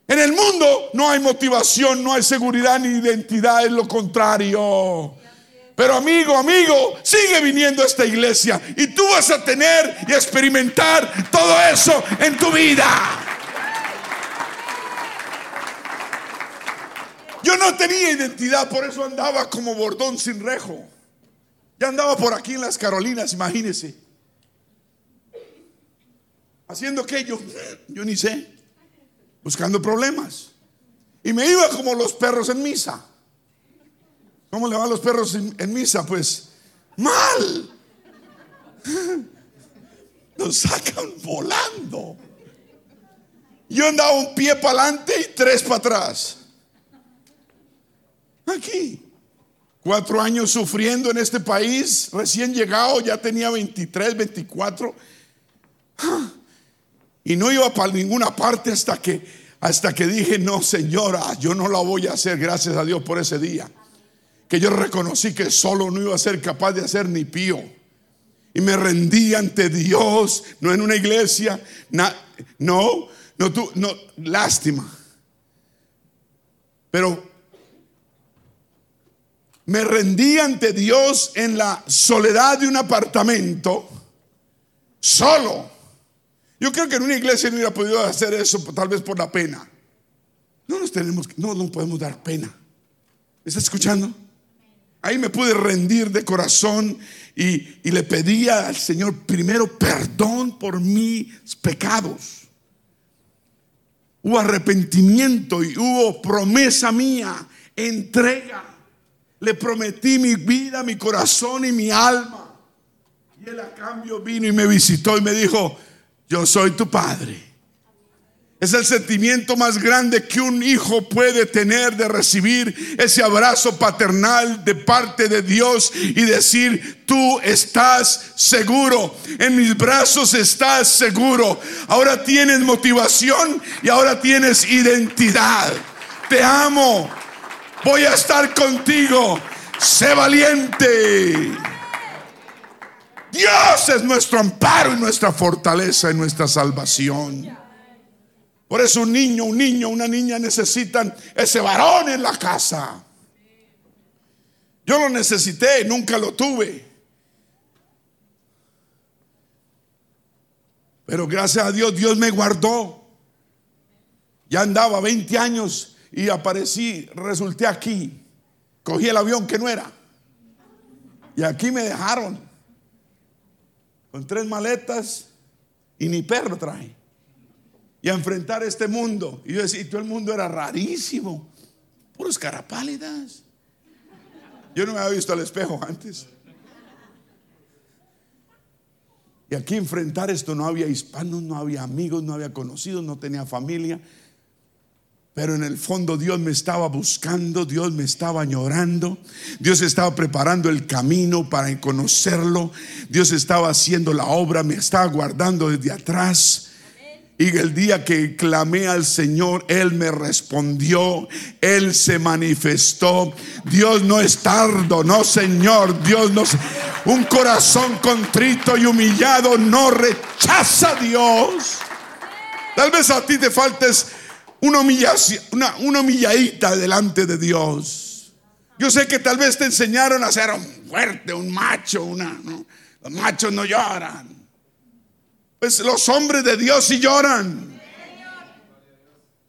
En el mundo no hay motivación, no hay seguridad ni identidad, es lo contrario. Pero amigo, amigo, sigue viniendo a esta iglesia y tú vas a tener y experimentar todo eso en tu vida. Yo no tenía identidad, por eso andaba como bordón sin rejo. Ya andaba por aquí en las Carolinas, imagínense. Haciendo que yo, yo ni sé, buscando problemas. Y me iba como los perros en misa. ¿Cómo le van los perros en, misa? Pues mal. nos sacan volando. Yo andaba un pie para adelante y tres para atrás. Aquí. Cuatro años sufriendo en este país, recién llegado, ya tenía 23, 24. Y no iba para ninguna parte hasta que, hasta que dije, no, señora, yo no la voy a hacer, gracias a Dios por ese día. Que yo reconocí que solo no iba a ser capaz de hacer ni pío. Y me rendí ante Dios, no en una iglesia, no, no, tú, no, lástima. Pero me rendí ante Dios en la soledad de un apartamento, solo. Yo creo que en una iglesia no hubiera podido hacer eso, tal vez por la pena. No nos tenemos, no, podemos dar pena. ¿Está escuchando? Ahí me pude rendir de corazón y, y le pedía al Señor primero perdón por mis pecados. Hubo arrepentimiento y hubo promesa mía, entrega le prometí mi vida, mi corazón y mi alma. Y él a cambio vino y me visitó y me dijo, yo soy tu padre. Es el sentimiento más grande que un hijo puede tener de recibir ese abrazo paternal de parte de Dios y decir, tú estás seguro, en mis brazos estás seguro. Ahora tienes motivación y ahora tienes identidad. Te amo, voy a estar contigo. Sé valiente. Dios es nuestro amparo y nuestra fortaleza y nuestra salvación. Por eso un niño, un niño, una niña necesitan ese varón en la casa. Yo lo necesité, nunca lo tuve. Pero gracias a Dios, Dios me guardó. Ya andaba 20 años y aparecí, resulté aquí. Cogí el avión que no era. Y aquí me dejaron con tres maletas y ni perro traje. Y a enfrentar este mundo. Y yo decía, y todo el mundo era rarísimo. Puros carapálidas. Yo no me había visto al espejo antes. Y aquí enfrentar esto no había hispanos, no había amigos, no había conocidos, no tenía familia. Pero en el fondo Dios me estaba buscando, Dios me estaba añorando, Dios estaba preparando el camino para conocerlo, Dios estaba haciendo la obra, me estaba guardando desde atrás. Y el día que clamé al Señor, Él me respondió, Él se manifestó. Dios no es tardo, no Señor, Dios no... Un corazón contrito y humillado no rechaza a Dios. Tal vez a ti te faltes una, humillación, una, una humilladita delante de Dios. Yo sé que tal vez te enseñaron a ser un fuerte, un macho, una, los machos no lloran. Pues los hombres de Dios sí lloran.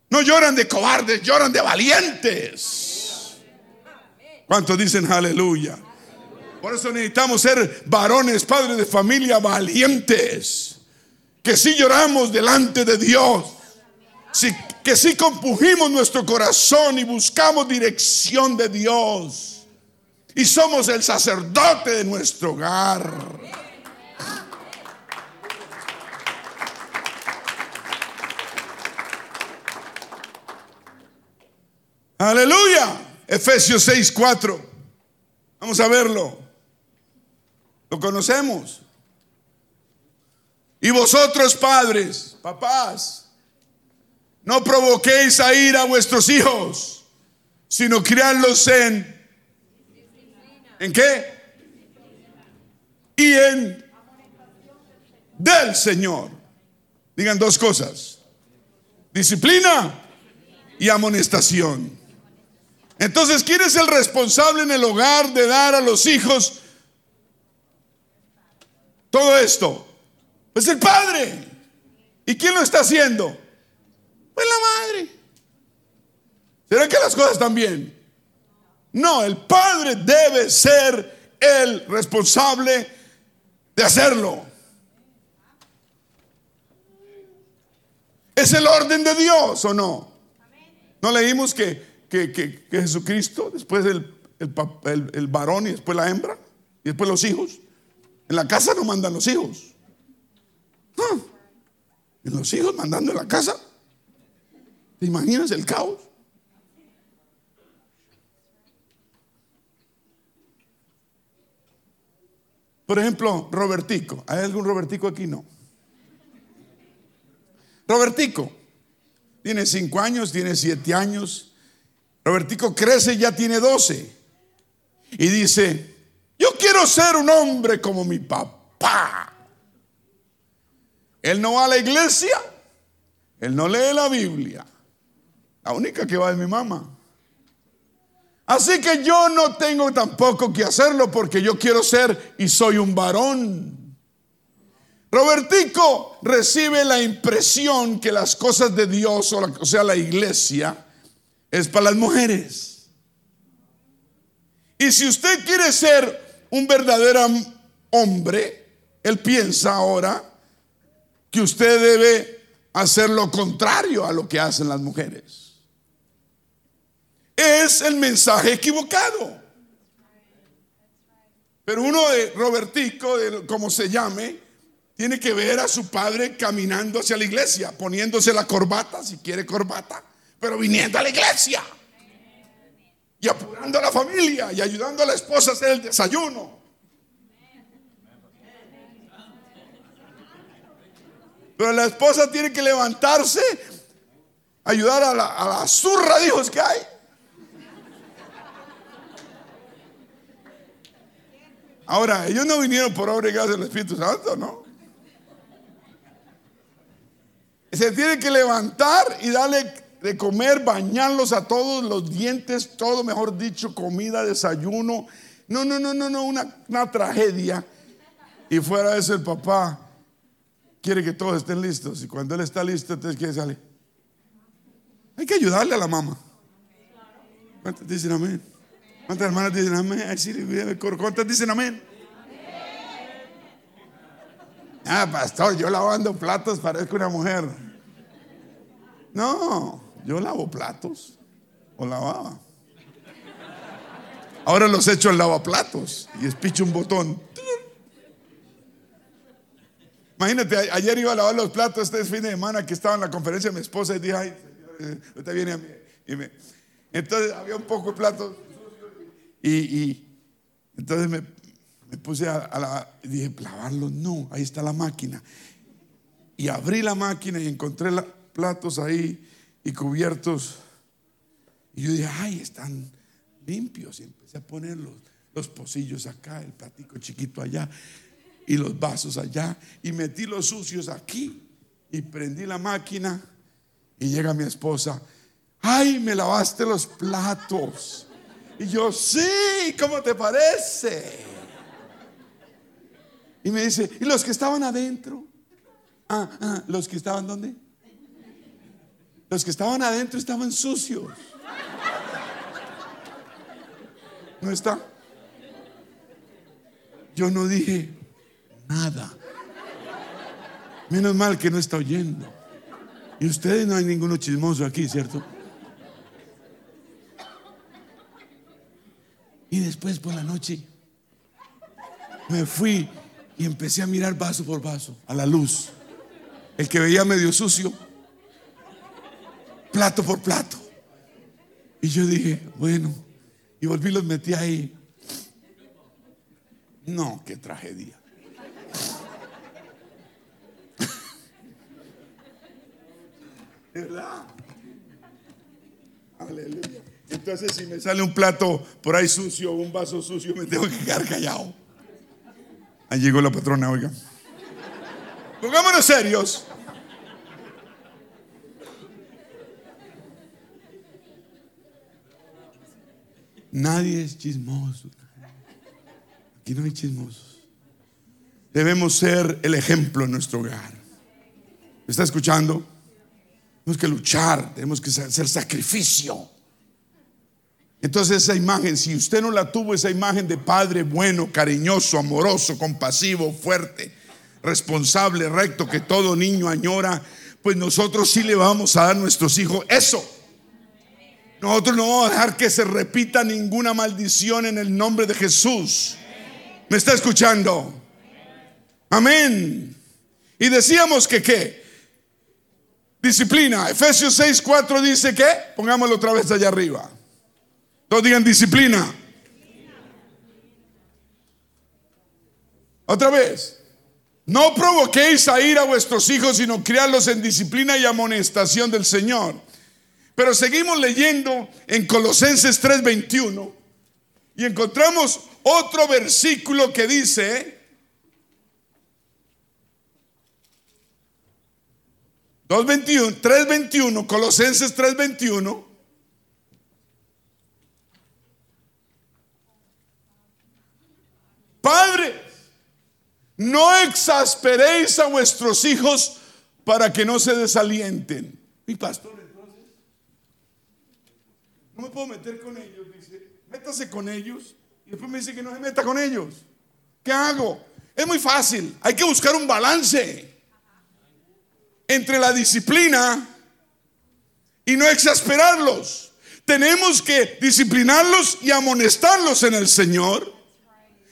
No lloran de cobardes, lloran de valientes. ¿Cuántos dicen aleluya? Por eso necesitamos ser varones, padres de familia valientes. Que si lloramos delante de Dios. Si que si compugimos nuestro corazón y buscamos dirección de Dios y somos el sacerdote de nuestro hogar. Aleluya. Efesios 6, 4. Vamos a verlo. Lo conocemos. Y vosotros padres, papás, no provoquéis a ir a vuestros hijos, sino criarlos en... ¿En qué? Y en... Del Señor. Digan dos cosas. Disciplina y amonestación. Entonces, ¿quién es el responsable en el hogar de dar a los hijos todo esto? Pues el padre. ¿Y quién lo está haciendo? Pues la madre. ¿Será que las cosas están bien? No, el padre debe ser el responsable de hacerlo. ¿Es el orden de Dios o no? ¿No leímos que, que, Jesucristo, después el, el, el varón y después la hembra y después los hijos? En la casa no mandan los hijos. Y los hijos mandando en la casa. ¿Te imaginas el caos? Por ejemplo, Robertico. ¿Hay algún Robertico aquí? No. Robertico tiene cinco años, tiene siete años. Robertico crece, ya tiene doce. Y dice, yo quiero ser un hombre como mi papá. Él no va a la iglesia, él no lee la Biblia. La única que va es mi mamá. Así que yo no tengo tampoco que hacerlo porque yo quiero ser y soy un varón. Robertico recibe la impresión que las cosas de Dios, o, sea, la iglesia, es para las mujeres. Y si usted quiere ser un verdadero hombre, él piensa ahora que usted debe hacer lo contrario a lo que hacen las mujeres es el mensaje equivocado. Pero uno de Robertico, de como se llame, tiene que ver a su padre caminando hacia la iglesia, poniéndose la corbata, si quiere corbata, pero viniendo a la iglesia. Y apurando a la familia y ayudando a la esposa a hacer el desayuno. Pero la esposa tiene que levantarse, ayudar a la, a la zurra de hijos que hay. Ahora, ellos no vinieron por obra y gracia del Espíritu Santo, ¿no? Se tiene que levantar y darle de comer, bañarlos a todos, los dientes, todo, mejor dicho, comida, desayuno. No, no, no, no, no, una, una tragedia. Y fuera de eso, el papá quiere que todos estén listos. Y cuando él está listo, entonces quiere salir. Hay que ayudarle a la mamá. ¿Cuántos dicen amén? ¿Cuántas hermanas dicen amén? ¿Cuántas dicen amén? Ah, pastor, yo lavando platos parezco una mujer. No, yo lavo platos o lavaba. Ahora los echo al lavaplatos y espicho un botón. Imagínate, ayer iba a lavar los platos este fin de semana que estaba en la conferencia de mi esposa y dije, ay, usted viene a mí. entonces había un poco de platos y, entonces me, puse a, la. dije, lavarlo, no, ahí está la máquina. Y abrí la máquina y encontré los platos ahí y cubiertos. Y yo dije, ay, están limpios. Y empecé a poner los, los pocillos acá, el platico chiquito allá y los vasos allá. Y metí los sucios aquí y prendí la máquina. Y llega mi esposa, ay, me lavaste los platos. Y yo, sí, ¿cómo te parece? Y me dice, ¿y los que estaban adentro? Ah, ah, ¿los que estaban dónde? Los que estaban adentro estaban sucios. ¿No está? Yo no dije nada. Menos mal que no está oyendo. Y ustedes no hay ninguno chismoso aquí, ¿cierto? Y después por la noche me fui y empecé a mirar vaso por vaso, a la luz. El que veía medio sucio, plato por plato. Y yo dije, bueno, y volví y los metí ahí. No, qué tragedia. ¿Verdad? Aleluya. Entonces, si me sale un plato por ahí sucio, un vaso sucio, me tengo que quedar callado. Ahí llegó la patrona, oiga. Pongámonos serios. Nadie es chismoso. Aquí no hay chismosos. Debemos ser el ejemplo en nuestro hogar. ¿Me está escuchando? Tenemos que luchar, tenemos que hacer sacrificio. Entonces esa imagen, si usted no la tuvo, esa imagen de padre bueno, cariñoso, amoroso, compasivo, fuerte, responsable, recto, que todo niño añora, pues nosotros sí le vamos a dar a nuestros hijos eso. Nosotros no vamos a dejar que se repita ninguna maldición en el nombre de Jesús. ¿Me está escuchando? Amén. Y decíamos que qué? Disciplina. Efesios 6, 4 dice que, pongámoslo otra vez allá arriba. Todos digan disciplina. Otra vez. No provoquéis a ir a vuestros hijos, sino criarlos en disciplina y amonestación del Señor. Pero seguimos leyendo en Colosenses 3:21 y encontramos otro versículo que dice, 2.21, 3.21, Colosenses 3.21. Padres, no exasperéis a vuestros hijos para que no se desalienten. Mi pastor, entonces, no me puedo meter con ellos, dice, métase con ellos. Y después me dice que no se meta con ellos. ¿Qué hago? Es muy fácil, hay que buscar un balance entre la disciplina y no exasperarlos. Tenemos que disciplinarlos y amonestarlos en el Señor.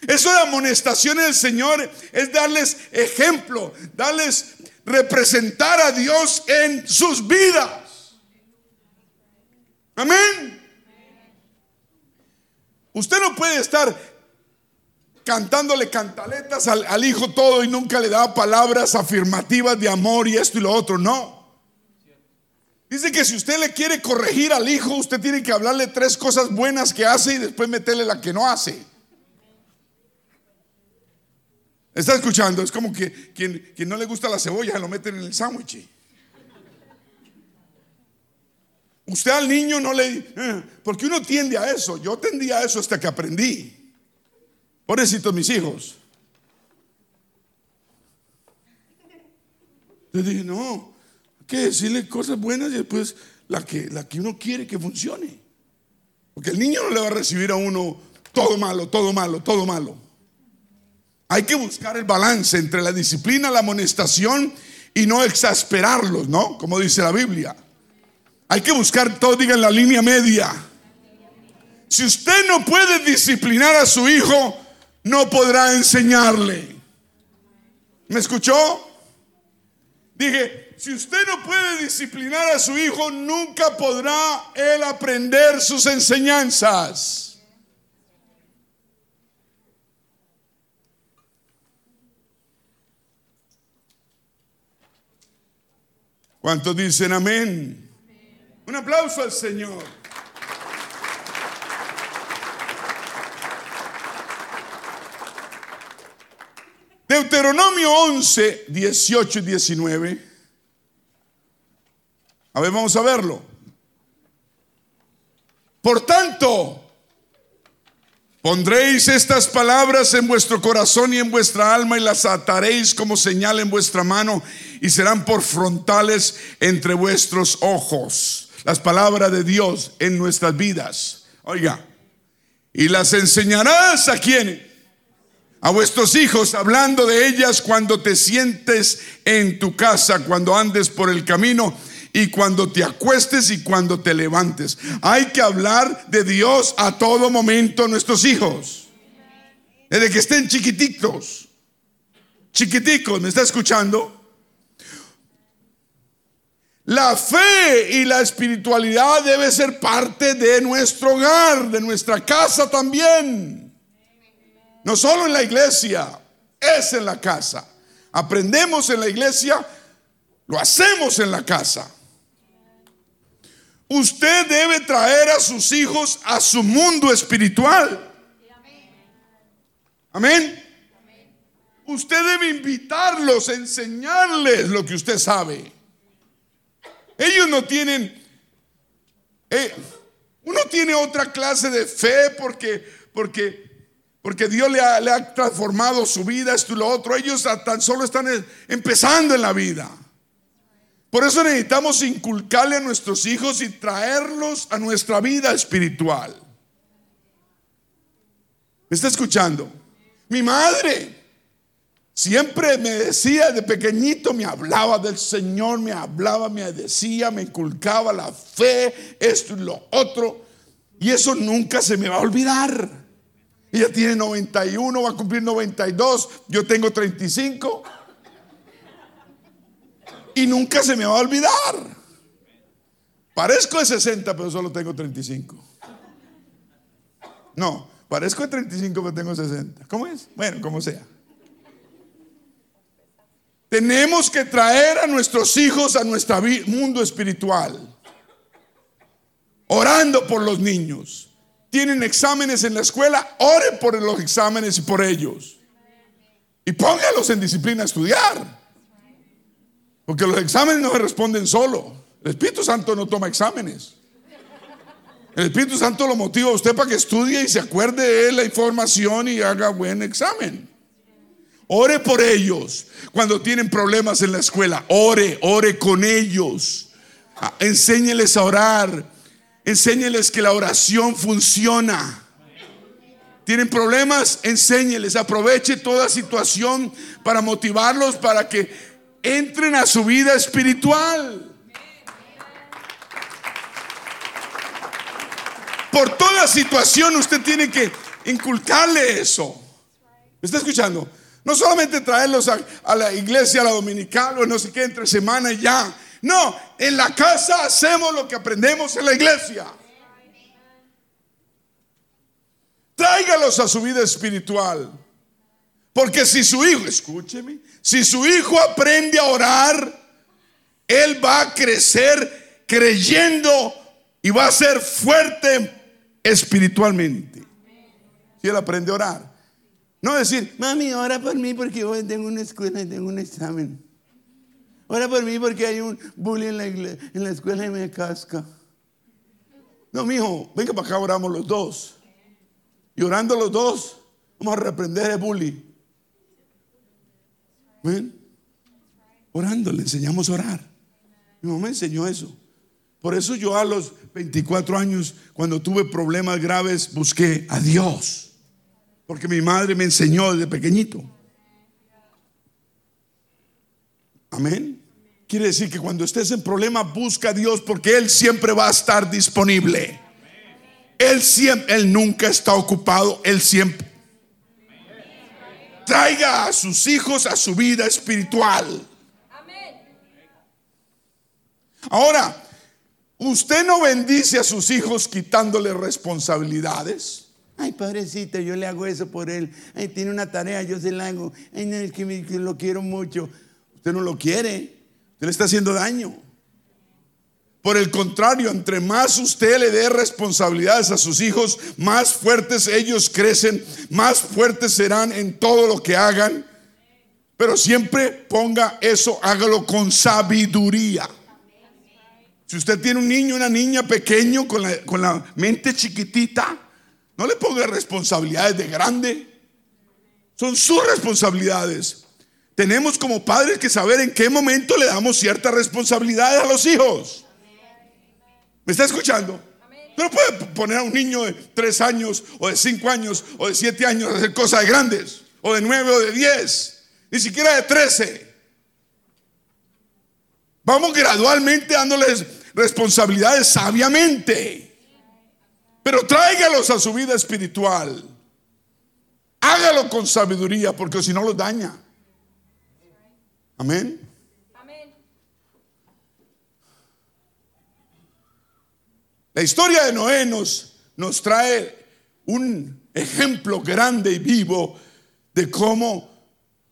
Eso de amonestación en el Señor es darles ejemplo, darles representar a Dios en sus vidas. Amén. Usted no puede estar cantándole cantaletas al, hijo todo y nunca le da palabras afirmativas de amor y esto y lo otro. No. Dice que si usted le quiere corregir al hijo, usted tiene que hablarle tres cosas buenas que hace y después meterle la que no hace. ¿Está escuchando? Es como que quien, quien no le gusta la cebolla lo meten en el sándwich. Usted al niño no le... Eh, porque uno tiende a eso. Yo tendía a eso hasta que aprendí. Pobrecitos mis hijos. Le dije, no, hay que decirle cosas buenas y después la que, la que uno quiere que funcione. Porque el niño no le va a recibir a uno todo malo, todo malo, todo malo. Hay que buscar el balance entre la disciplina, la amonestación y no exasperarlos, ¿no? Como dice la Biblia. Hay que buscar todo, diga, en la línea media. Si usted no puede disciplinar a su hijo, no podrá enseñarle. ¿Me escuchó? Dije, si usted no puede disciplinar a su hijo, nunca podrá él aprender sus enseñanzas. ¿Cuántos dicen amén? Un aplauso al Señor. Deuteronomio 11, 18 y 19. A ver, vamos a verlo. Por tanto, pondréis estas palabras en vuestro corazón y en vuestra alma y las ataréis como señal en vuestra mano y serán por frontales entre vuestros ojos las palabras de Dios en nuestras vidas. Oiga, y las enseñarás a quienes, a vuestros hijos, hablando de ellas cuando te sientes en tu casa, cuando andes por el camino y cuando te acuestes y cuando te levantes. Hay que hablar de Dios a todo momento a nuestros hijos. Desde que estén chiquititos. Chiquiticos, ¿me está escuchando? La fe y la espiritualidad debe ser parte de nuestro hogar, de nuestra casa también. No solo en la iglesia, es en la casa. Aprendemos en la iglesia, lo hacemos en la casa. Usted debe traer a sus hijos a su mundo espiritual. Amén. Usted debe invitarlos, enseñarles lo que usted sabe. Ellos no tienen, eh, uno tiene otra clase de fe porque, porque, porque Dios le ha, transformado su vida, esto y lo otro. Ellos tan solo están empezando en la vida. Por eso necesitamos inculcarle a nuestros hijos y traerlos a nuestra vida espiritual. ¿Me está escuchando? Mi madre Siempre me decía de pequeñito, me hablaba del Señor, me hablaba, me decía, me inculcaba la fe, esto y lo otro. Y eso nunca se me va a olvidar. Ella tiene 91, va a cumplir 92, yo tengo 35. y nunca se me va a olvidar. Parezco de 60, pero solo tengo 35. No, parezco de 35, pero tengo 60. ¿Cómo es? Bueno, como sea. Tenemos que traer a nuestros hijos a nuestro mundo espiritual. Orando por los niños. Tienen exámenes en la escuela, ore por los exámenes y por ellos. Y póngalos en disciplina a estudiar. Porque los exámenes no se responden solo. El Espíritu Santo no toma exámenes. El Espíritu Santo lo motiva a usted para que estudie y se acuerde de la información y haga buen examen. Ore por ellos cuando tienen problemas en la escuela. Ore, ore con ellos. Ah, enséñeles a orar. Enséñeles que la oración funciona. Tienen problemas, enséñeles. Aproveche toda situación para motivarlos para que entren a su vida espiritual. Por toda situación usted tiene que inculcarle eso. ¿Me está escuchando? No solamente traerlos a, la iglesia, a la dominical o no sé qué, entre semana y ya. No, en la casa hacemos lo que aprendemos en la iglesia. Tráigalos a su vida espiritual. Porque si su hijo, escúcheme, si su hijo aprende a orar, él va a crecer creyendo y va a ser fuerte espiritualmente. Si él aprende a orar. No decir, mami, ora por mí porque hoy tengo una escuela y tengo un examen. Ora por mí porque hay un bully en la, en la escuela y me casca. No, mi hijo, venga para acá, oramos los dos. Y orando los dos, vamos a reprender el bully. ¿Ven? Orando, le enseñamos a orar. Mi mamá enseñó eso. Por eso yo a los 24 años, cuando tuve problemas graves, busqué a Dios. Porque mi madre me enseñó desde pequeñito. Amén. Quiere decir que cuando estés en problemas, busca a Dios porque Él siempre va a estar disponible. Él siempre, Él nunca está ocupado, Él siempre. Traiga a sus hijos a su vida espiritual. Ahora, Usted no bendice a sus hijos quitándole responsabilidades. Ay, padrecito, yo le hago eso por él. Ay, tiene una tarea, yo se la hago. Ay, no, es que, lo quiero mucho. Usted no lo quiere. Usted le está haciendo daño. Por el contrario, entre más usted le dé responsabilidades a sus hijos, más fuertes ellos crecen, más fuertes serán en todo lo que hagan. Pero siempre ponga eso, hágalo con sabiduría. Si usted tiene un niño, una niña pequeño con la, con la mente chiquitita, no le ponga responsabilidades de grande. Son sus responsabilidades. Tenemos como padres que saber en qué momento le damos ciertas responsabilidades a los hijos. ¿Me está escuchando? No puede poner a un niño de tres años o de cinco años o de siete años a hacer cosas grandes o de nueve o de diez, ni siquiera de trece. Vamos gradualmente dándoles responsabilidades sabiamente. Pero tráigalos a su vida espiritual. Hágalo con sabiduría porque si no los daña. Amén. La historia de Noé nos, nos trae un ejemplo grande y vivo de cómo,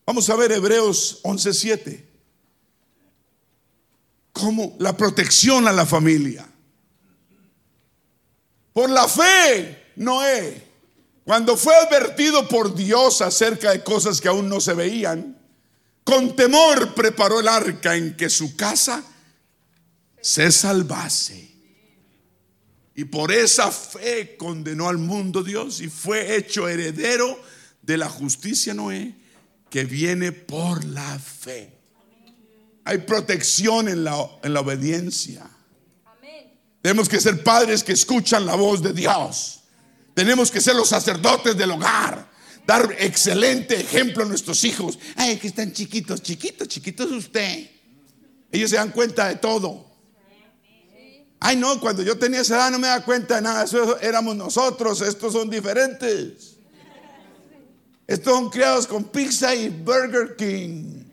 vamos a ver Hebreos 11:7 como la protección a la familia. Por la fe, Noé, cuando fue advertido por Dios acerca de cosas que aún no se veían, con temor preparó el arca en que su casa se salvase. Y por esa fe condenó al mundo Dios y fue hecho heredero de la justicia Noé que viene por la fe. Hay protección en la, en la obediencia. Tenemos que ser padres que escuchan la voz de Dios. Tenemos que ser los sacerdotes del hogar. Dar excelente ejemplo a nuestros hijos. Ay, que están chiquitos, chiquitos, chiquitos usted. Ellos se dan cuenta de todo. Ay, no, cuando yo tenía esa edad no me da cuenta de nada. Eso éramos nosotros. Estos son diferentes. Estos son criados con pizza y Burger King.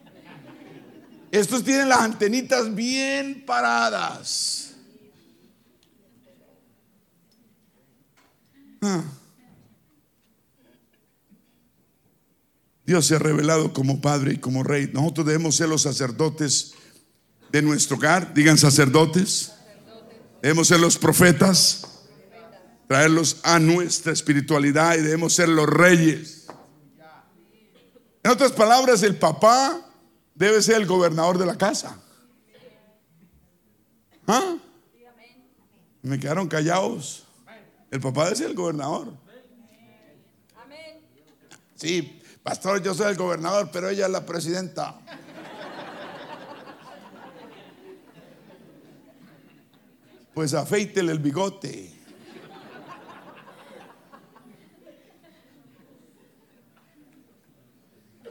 Estos tienen las antenitas bien paradas. Dios se ha revelado como Padre y como Rey. Nosotros debemos ser los sacerdotes de nuestro hogar. Digan sacerdotes. Debemos ser los profetas. Traerlos a nuestra espiritualidad y debemos ser los reyes. En otras palabras, el papá debe ser el gobernador de la casa. ¿Ah? Me quedaron callados. El papá ser el gobernador. Sí, pastor, yo soy el gobernador, pero ella es la presidenta. Pues afeítele el bigote.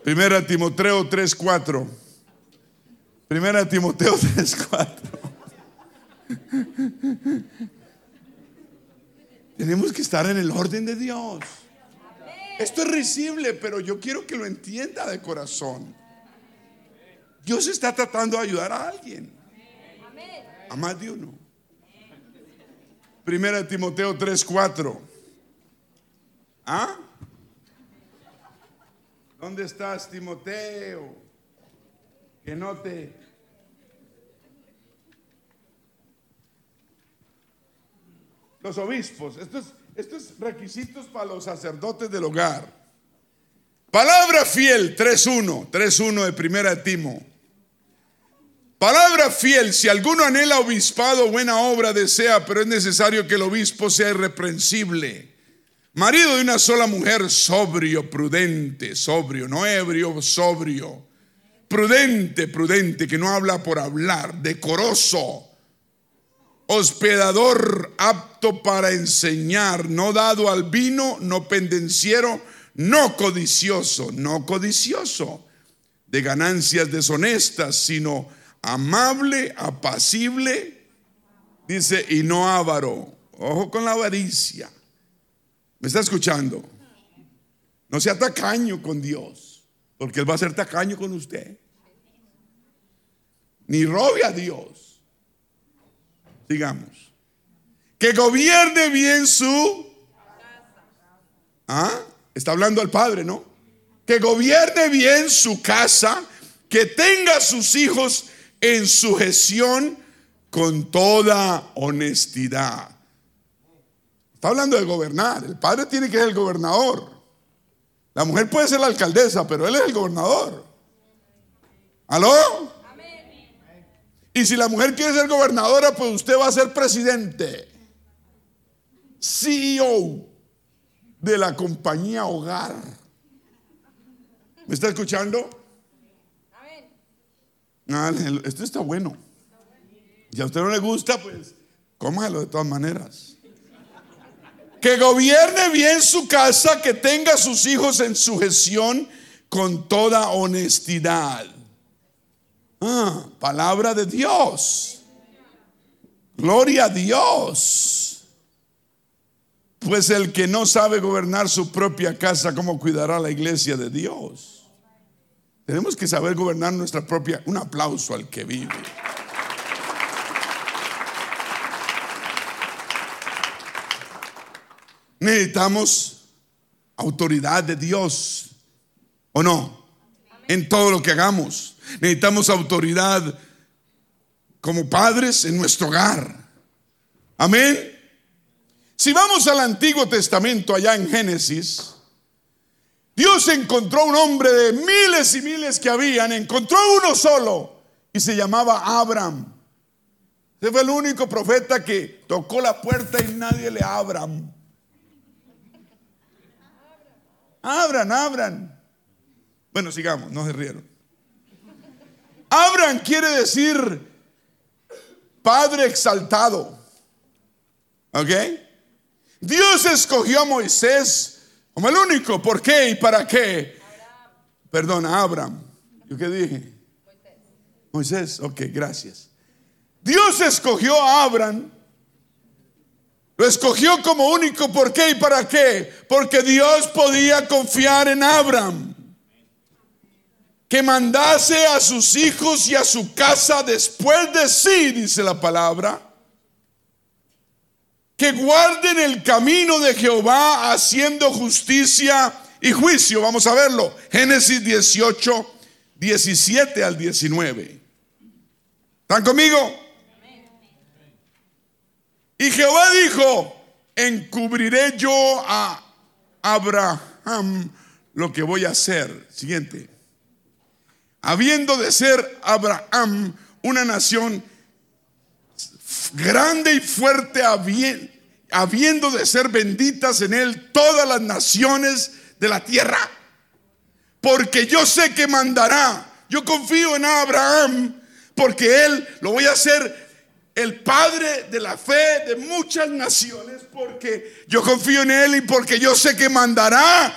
Primera Timoteo 3:4. Primera Timoteo 3:4. Tenemos que estar en el orden de Dios. Esto es risible, pero yo quiero que lo entienda de corazón. Dios está tratando de ayudar a alguien. A más de uno. Primera Timoteo 3:4. ¿Ah? ¿Dónde estás, Timoteo? Que no te... Los obispos, estos, estos requisitos para los sacerdotes del hogar. Palabra fiel, 3.1, 3.1 de primera Timo. Palabra fiel, si alguno anhela obispado, buena obra desea, pero es necesario que el obispo sea irreprensible Marido de una sola mujer, sobrio, prudente, sobrio, no ebrio, sobrio. Prudente, prudente, que no habla por hablar, decoroso, hospedador, apto para enseñar, no dado al vino, no pendenciero, no codicioso, no codicioso de ganancias deshonestas, sino amable, apacible, dice, y no avaro. Ojo con la avaricia ¿Me está escuchando? No sea tacaño con Dios, porque Él va a ser tacaño con usted. Ni robe a Dios. Digamos. Que gobierne bien su... ¿Ah? Está hablando al Padre, ¿no? Que gobierne bien su casa, que tenga a sus hijos en sujeción con toda honestidad hablando de gobernar. El padre tiene que ser el gobernador. La mujer puede ser la alcaldesa, pero él es el gobernador. ¿Aló? Y si la mujer quiere ser gobernadora, pues usted va a ser presidente, CEO de la compañía Hogar. ¿Me está escuchando? Ah, esto está bueno. Si a usted no le gusta, pues cómalo de todas maneras que gobierne bien su casa, que tenga a sus hijos en sujeción con toda honestidad. Ah, palabra de Dios. Gloria a Dios. Pues el que no sabe gobernar su propia casa, ¿cómo cuidará la iglesia de Dios? Tenemos que saber gobernar nuestra propia. Un aplauso al que vive. Necesitamos autoridad de Dios, ¿o no? En todo lo que hagamos. Necesitamos autoridad como padres en nuestro hogar. Amén. Si vamos al Antiguo Testamento, allá en Génesis, Dios encontró un hombre de miles y miles que habían, encontró uno solo y se llamaba Abraham. Ese fue el único profeta que tocó la puerta y nadie le abra. Abran, abran. Bueno, sigamos, no se rieron. Abran quiere decir Padre exaltado. ¿Ok? Dios escogió a Moisés como el único. ¿Por qué y para qué? Perdón, Abraham. ¿Yo qué dije? Moisés. Ok, gracias. Dios escogió a Abraham lo escogió como único. ¿Por qué y para qué? Porque Dios podía confiar en Abraham. Que mandase a sus hijos y a su casa después de sí, dice la palabra, que guarden el camino de Jehová haciendo justicia y juicio. Vamos a verlo. Génesis 18, 17 al 19. ¿Están conmigo? Y Jehová dijo, encubriré yo a Abraham lo que voy a hacer. Siguiente. Habiendo de ser Abraham una nación grande y fuerte, habiendo de ser benditas en él todas las naciones de la tierra. Porque yo sé que mandará. Yo confío en Abraham porque él lo voy a hacer el padre de la fe de muchas naciones porque yo confío en él y porque yo sé que mandará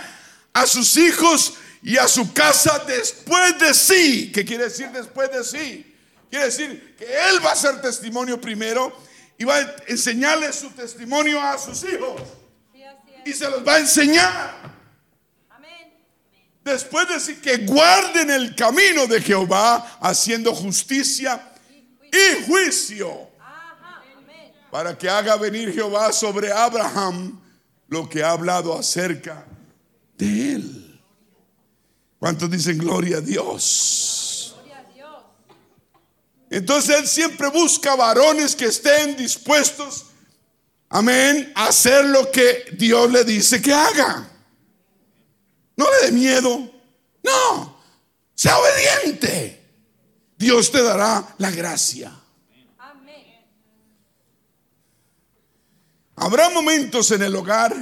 a sus hijos y a su casa después de sí. ¿Qué quiere decir después de sí? Quiere decir que él va a ser testimonio primero y va a enseñarle su testimonio a sus hijos. Y se los va a enseñar. Después de decir que guarden el camino de Jehová haciendo justicia y juicio. Para que haga venir Jehová sobre Abraham lo que ha hablado acerca de él. ¿Cuántos dicen gloria a Dios? Entonces Él siempre busca varones que estén dispuestos, amén, a hacer lo que Dios le dice que haga. No le dé miedo. No, sea obediente. Dios te dará la gracia. Habrá momentos en el hogar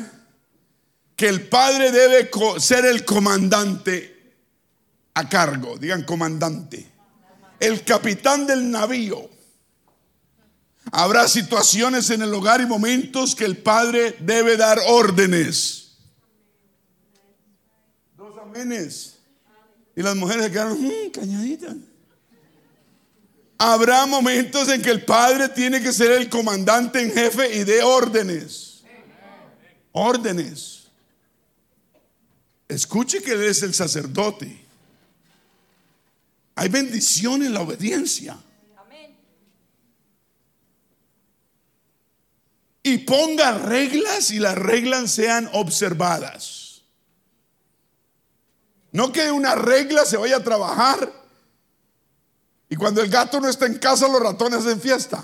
que el padre debe ser el comandante a cargo. Digan comandante. El capitán del navío. Habrá situaciones en el hogar y momentos que el padre debe dar órdenes. Y las mujeres se quedaron mm, cañaditas. Habrá momentos en que el padre tiene que ser el comandante en jefe y de órdenes. Órdenes. Escuche que él es el sacerdote. Hay bendición en la obediencia. Y ponga reglas y las reglas sean observadas. No que una regla se vaya a trabajar y cuando el gato no está en casa los ratones en fiesta.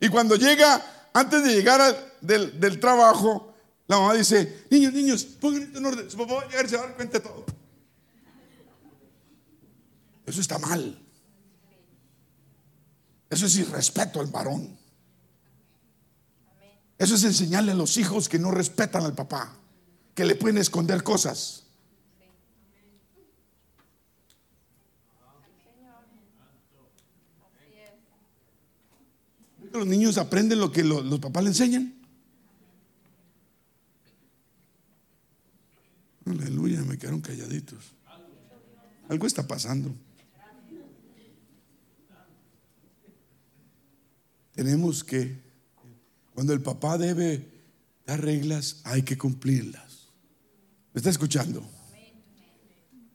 Y cuando llega, antes de llegar del, trabajo, la mamá dice, niños, niños, pongan esto en orden. Su papá va a llegar y se va a dar todo. Eso está mal. Eso es irrespeto al varón. Eso es enseñarle a los hijos que no respetan al papá, que le pueden esconder cosas. los niños aprenden lo que los, papás le enseñan? Aleluya, me quedaron calladitos. Algo está pasando. Tenemos que, cuando el papá debe dar reglas, hay que cumplirlas. ¿Me está escuchando?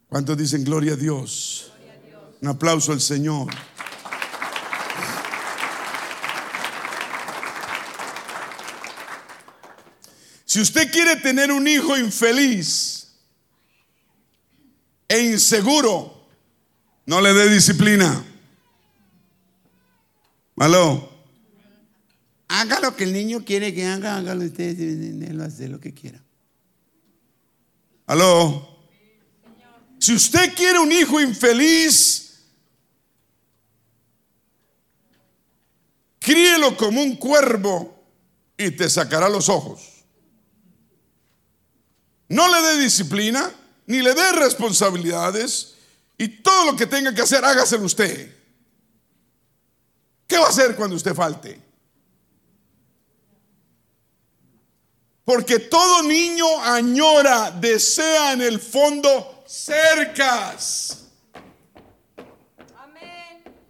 ¿Cuántos dicen gloria a Dios? Un aplauso al Señor. Si usted quiere tener un hijo infeliz e inseguro, no le dé disciplina. ¿Aló? Haga lo que el niño quiere que haga, hágalo usted, él va hacer lo que quiera. ¿Aló? Si usted quiere un hijo infeliz, críelo como un cuervo y te sacará los ojos. No le dé disciplina, ni le dé responsabilidades, y todo lo que tenga que hacer, hágaselo usted. ¿Qué va a hacer cuando usted falte? Porque todo niño añora, desea en el fondo cercas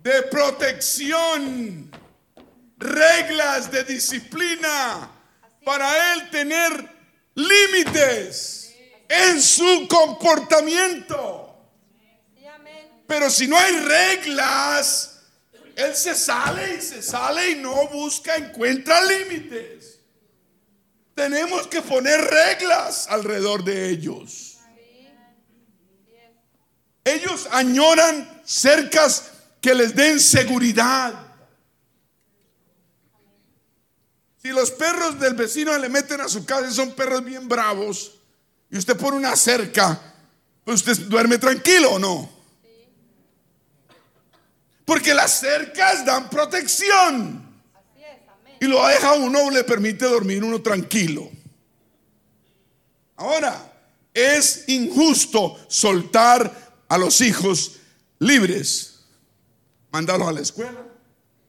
de protección, reglas de disciplina, para él tener límites en su comportamiento. Pero si no hay reglas, él se sale y se sale y no busca, encuentra límites. Tenemos que poner reglas alrededor de ellos. Ellos añoran cercas que les den seguridad. Si los perros del vecino le meten a su casa y son perros bien bravos, y usted pone una cerca, pues usted duerme tranquilo o no. Porque las cercas dan protección. Y lo deja uno, le permite dormir uno tranquilo. Ahora, es injusto soltar a los hijos libres. Mandarlos a la escuela,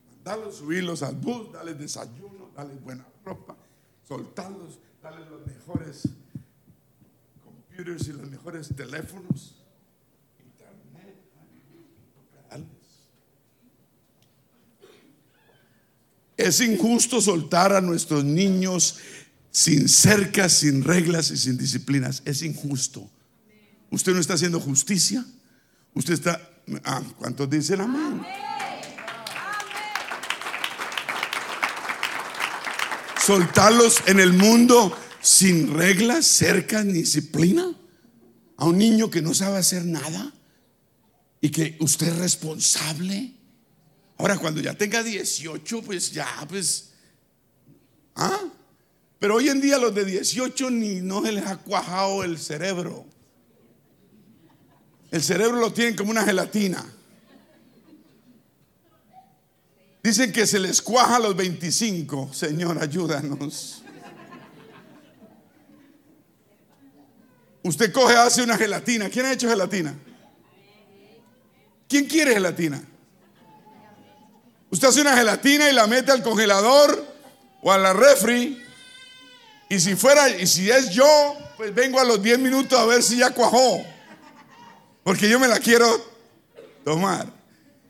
mandarlos, subirlos al bus, darles desayuno, darles buena ropa, soltarlos, darles los mejores computers y los mejores teléfonos, Es injusto soltar a nuestros niños sin cercas, sin reglas y sin disciplinas. Es injusto. Usted no está haciendo justicia. Usted está... Ah, ¿Cuántos dicen amén? Soltarlos en el mundo sin reglas, cercas ni disciplina. A un niño que no sabe hacer nada y que usted es responsable. Ahora, cuando ya tenga 18, pues ya, pues. ¿Ah? Pero hoy en día los de 18 ni no se les ha cuajado el cerebro. El cerebro lo tienen como una gelatina. Dicen que se les cuaja a los 25. Señor, ayúdanos. Usted coge, hace una gelatina. ¿Quién ha hecho gelatina? ¿Quién quiere gelatina? Usted hace una gelatina y la mete al congelador o a la refri. Y si fuera, y si es yo, pues vengo a los 10 minutos a ver si ya cuajó. Porque yo me la quiero tomar.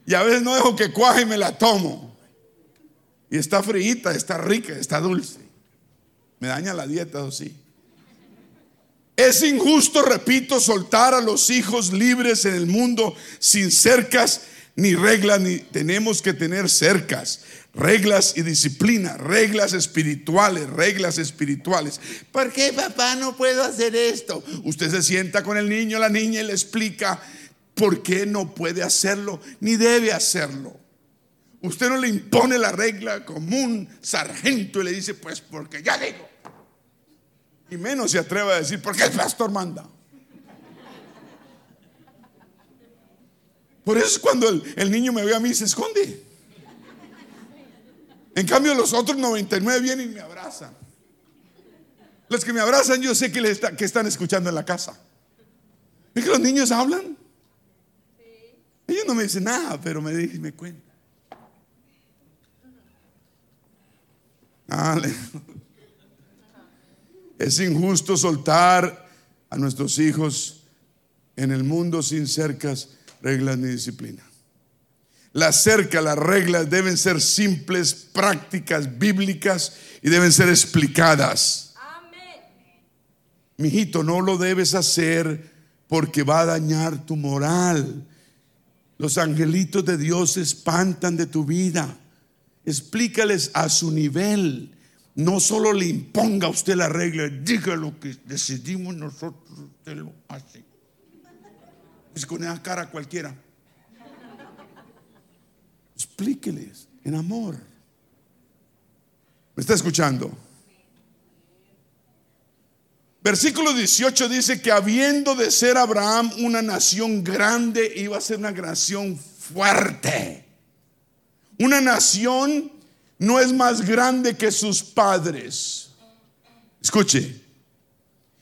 Y a veces no dejo que cuaje y me la tomo. Y está frita, está rica, está dulce. Me daña la dieta, o sí. Es injusto, repito, soltar a los hijos libres en el mundo sin cercas ni reglas, ni tenemos que tener cercas, reglas y disciplina, reglas espirituales, reglas espirituales. ¿Por qué papá no puedo hacer esto? Usted se sienta con el niño, la niña y le explica por qué no puede hacerlo, ni debe hacerlo. Usted no le impone la regla como un sargento y le dice, pues porque ya digo. Y menos se atreve a decir, porque el pastor manda. Por eso es cuando el, niño me ve a mí se esconde. En cambio, los otros 99 vienen y me abrazan. Los que me abrazan, yo sé que, les que están escuchando en la casa. ¿Es que los niños hablan? Ellos no me dicen nada, pero me dicen, me cuentan. Es injusto soltar a nuestros hijos en el mundo sin cercas reglas ni disciplina. La cerca, las reglas deben ser simples, prácticas, bíblicas y deben ser explicadas. Mi hijito, no lo debes hacer porque va a dañar tu moral. Los angelitos de Dios se espantan de tu vida. Explícales a su nivel. No solo le imponga a usted la regla, diga lo que decidimos nosotros, usted lo hace. Es con esa cara cualquiera. Explíqueles en amor. ¿Me está escuchando? Versículo 18 dice que habiendo de ser Abraham una nación grande, iba a ser una nación fuerte. Una nación no es más grande que sus padres. Escuche.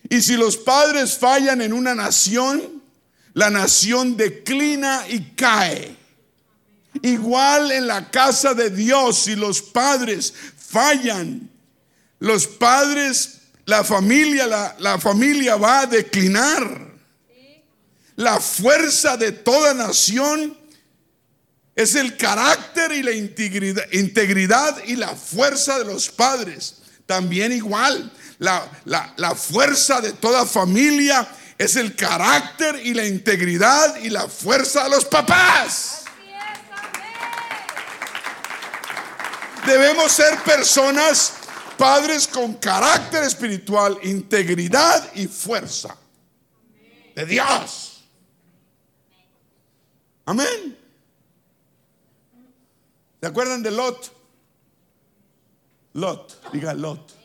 Y si los padres fallan en una nación, la nación declina y cae. Igual en la casa de Dios, si los padres fallan, los padres, la familia, la, familia va a declinar. La fuerza de toda nación es el carácter y la integridad, integridad, y la fuerza de los padres. También igual, la, la fuerza de toda familia es el carácter y la integridad y la fuerza de los papás. Debemos ser personas, padres con carácter espiritual, integridad y fuerza de Dios. Amén. ¿Se acuerdan de Lot? Lot, diga Lot.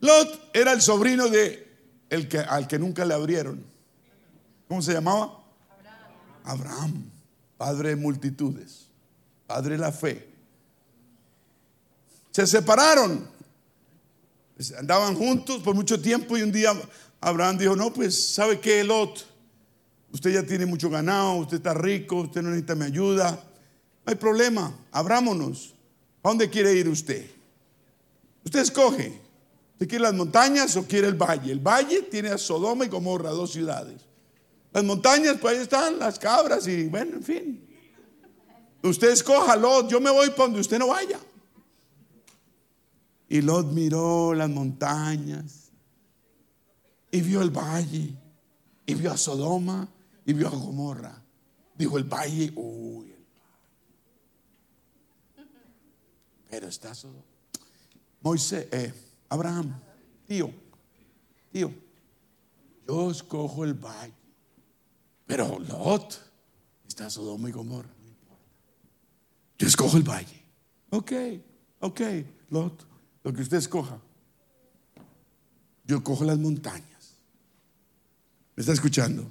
Lot era el sobrino de el que, al que nunca le abrieron. ¿Cómo se llamaba? Abraham. Padre de multitudes, padre de la fe. Se separaron. Pues, andaban juntos por mucho tiempo y un día Abraham dijo, no, pues, ¿sabe qué, Lot? Usted ya tiene mucho ganado, usted está rico, usted no necesita mi ayuda. No hay problema, abrámonos. ¿A dónde quiere ir usted? Usted escoge. ¿Usted quiere las montañas o quiere el valle? El valle tiene a Sodoma y Gomorra, dos ciudades. Las montañas, pues ahí están las cabras y bueno, en fin. Usted escoja, Lot, yo me voy para donde usted no vaya. Y Lot miró las montañas y vio el valle y vio a Sodoma y vio a Gomorra. Dijo el valle, uy, Pero está Sodoma. Moisés, eh, Abraham, tío, tío, yo escojo el valle. Pero Lot está Sodoma y Gomorra, no importa. Yo escojo el valle. Ok, ok, Lot, lo que usted escoja. Yo cojo las montañas. ¿Me está escuchando?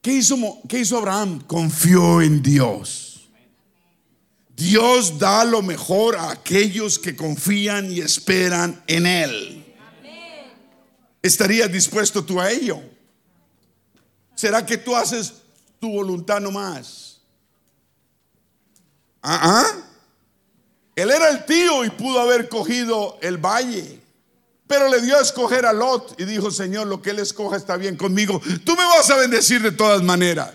¿Qué hizo, ¿Qué hizo Abraham? Confió en Dios. Dios da lo mejor a aquellos que confían y esperan en Él. ¿Estarías dispuesto tú a ello? ¿Será que tú haces tu voluntad nomás? ¿Ah? ah. Él era el tío y pudo haber cogido el valle. Pero le dio a escoger a Lot y dijo, Señor, lo que él escoja está bien conmigo. Tú me vas a bendecir de todas maneras.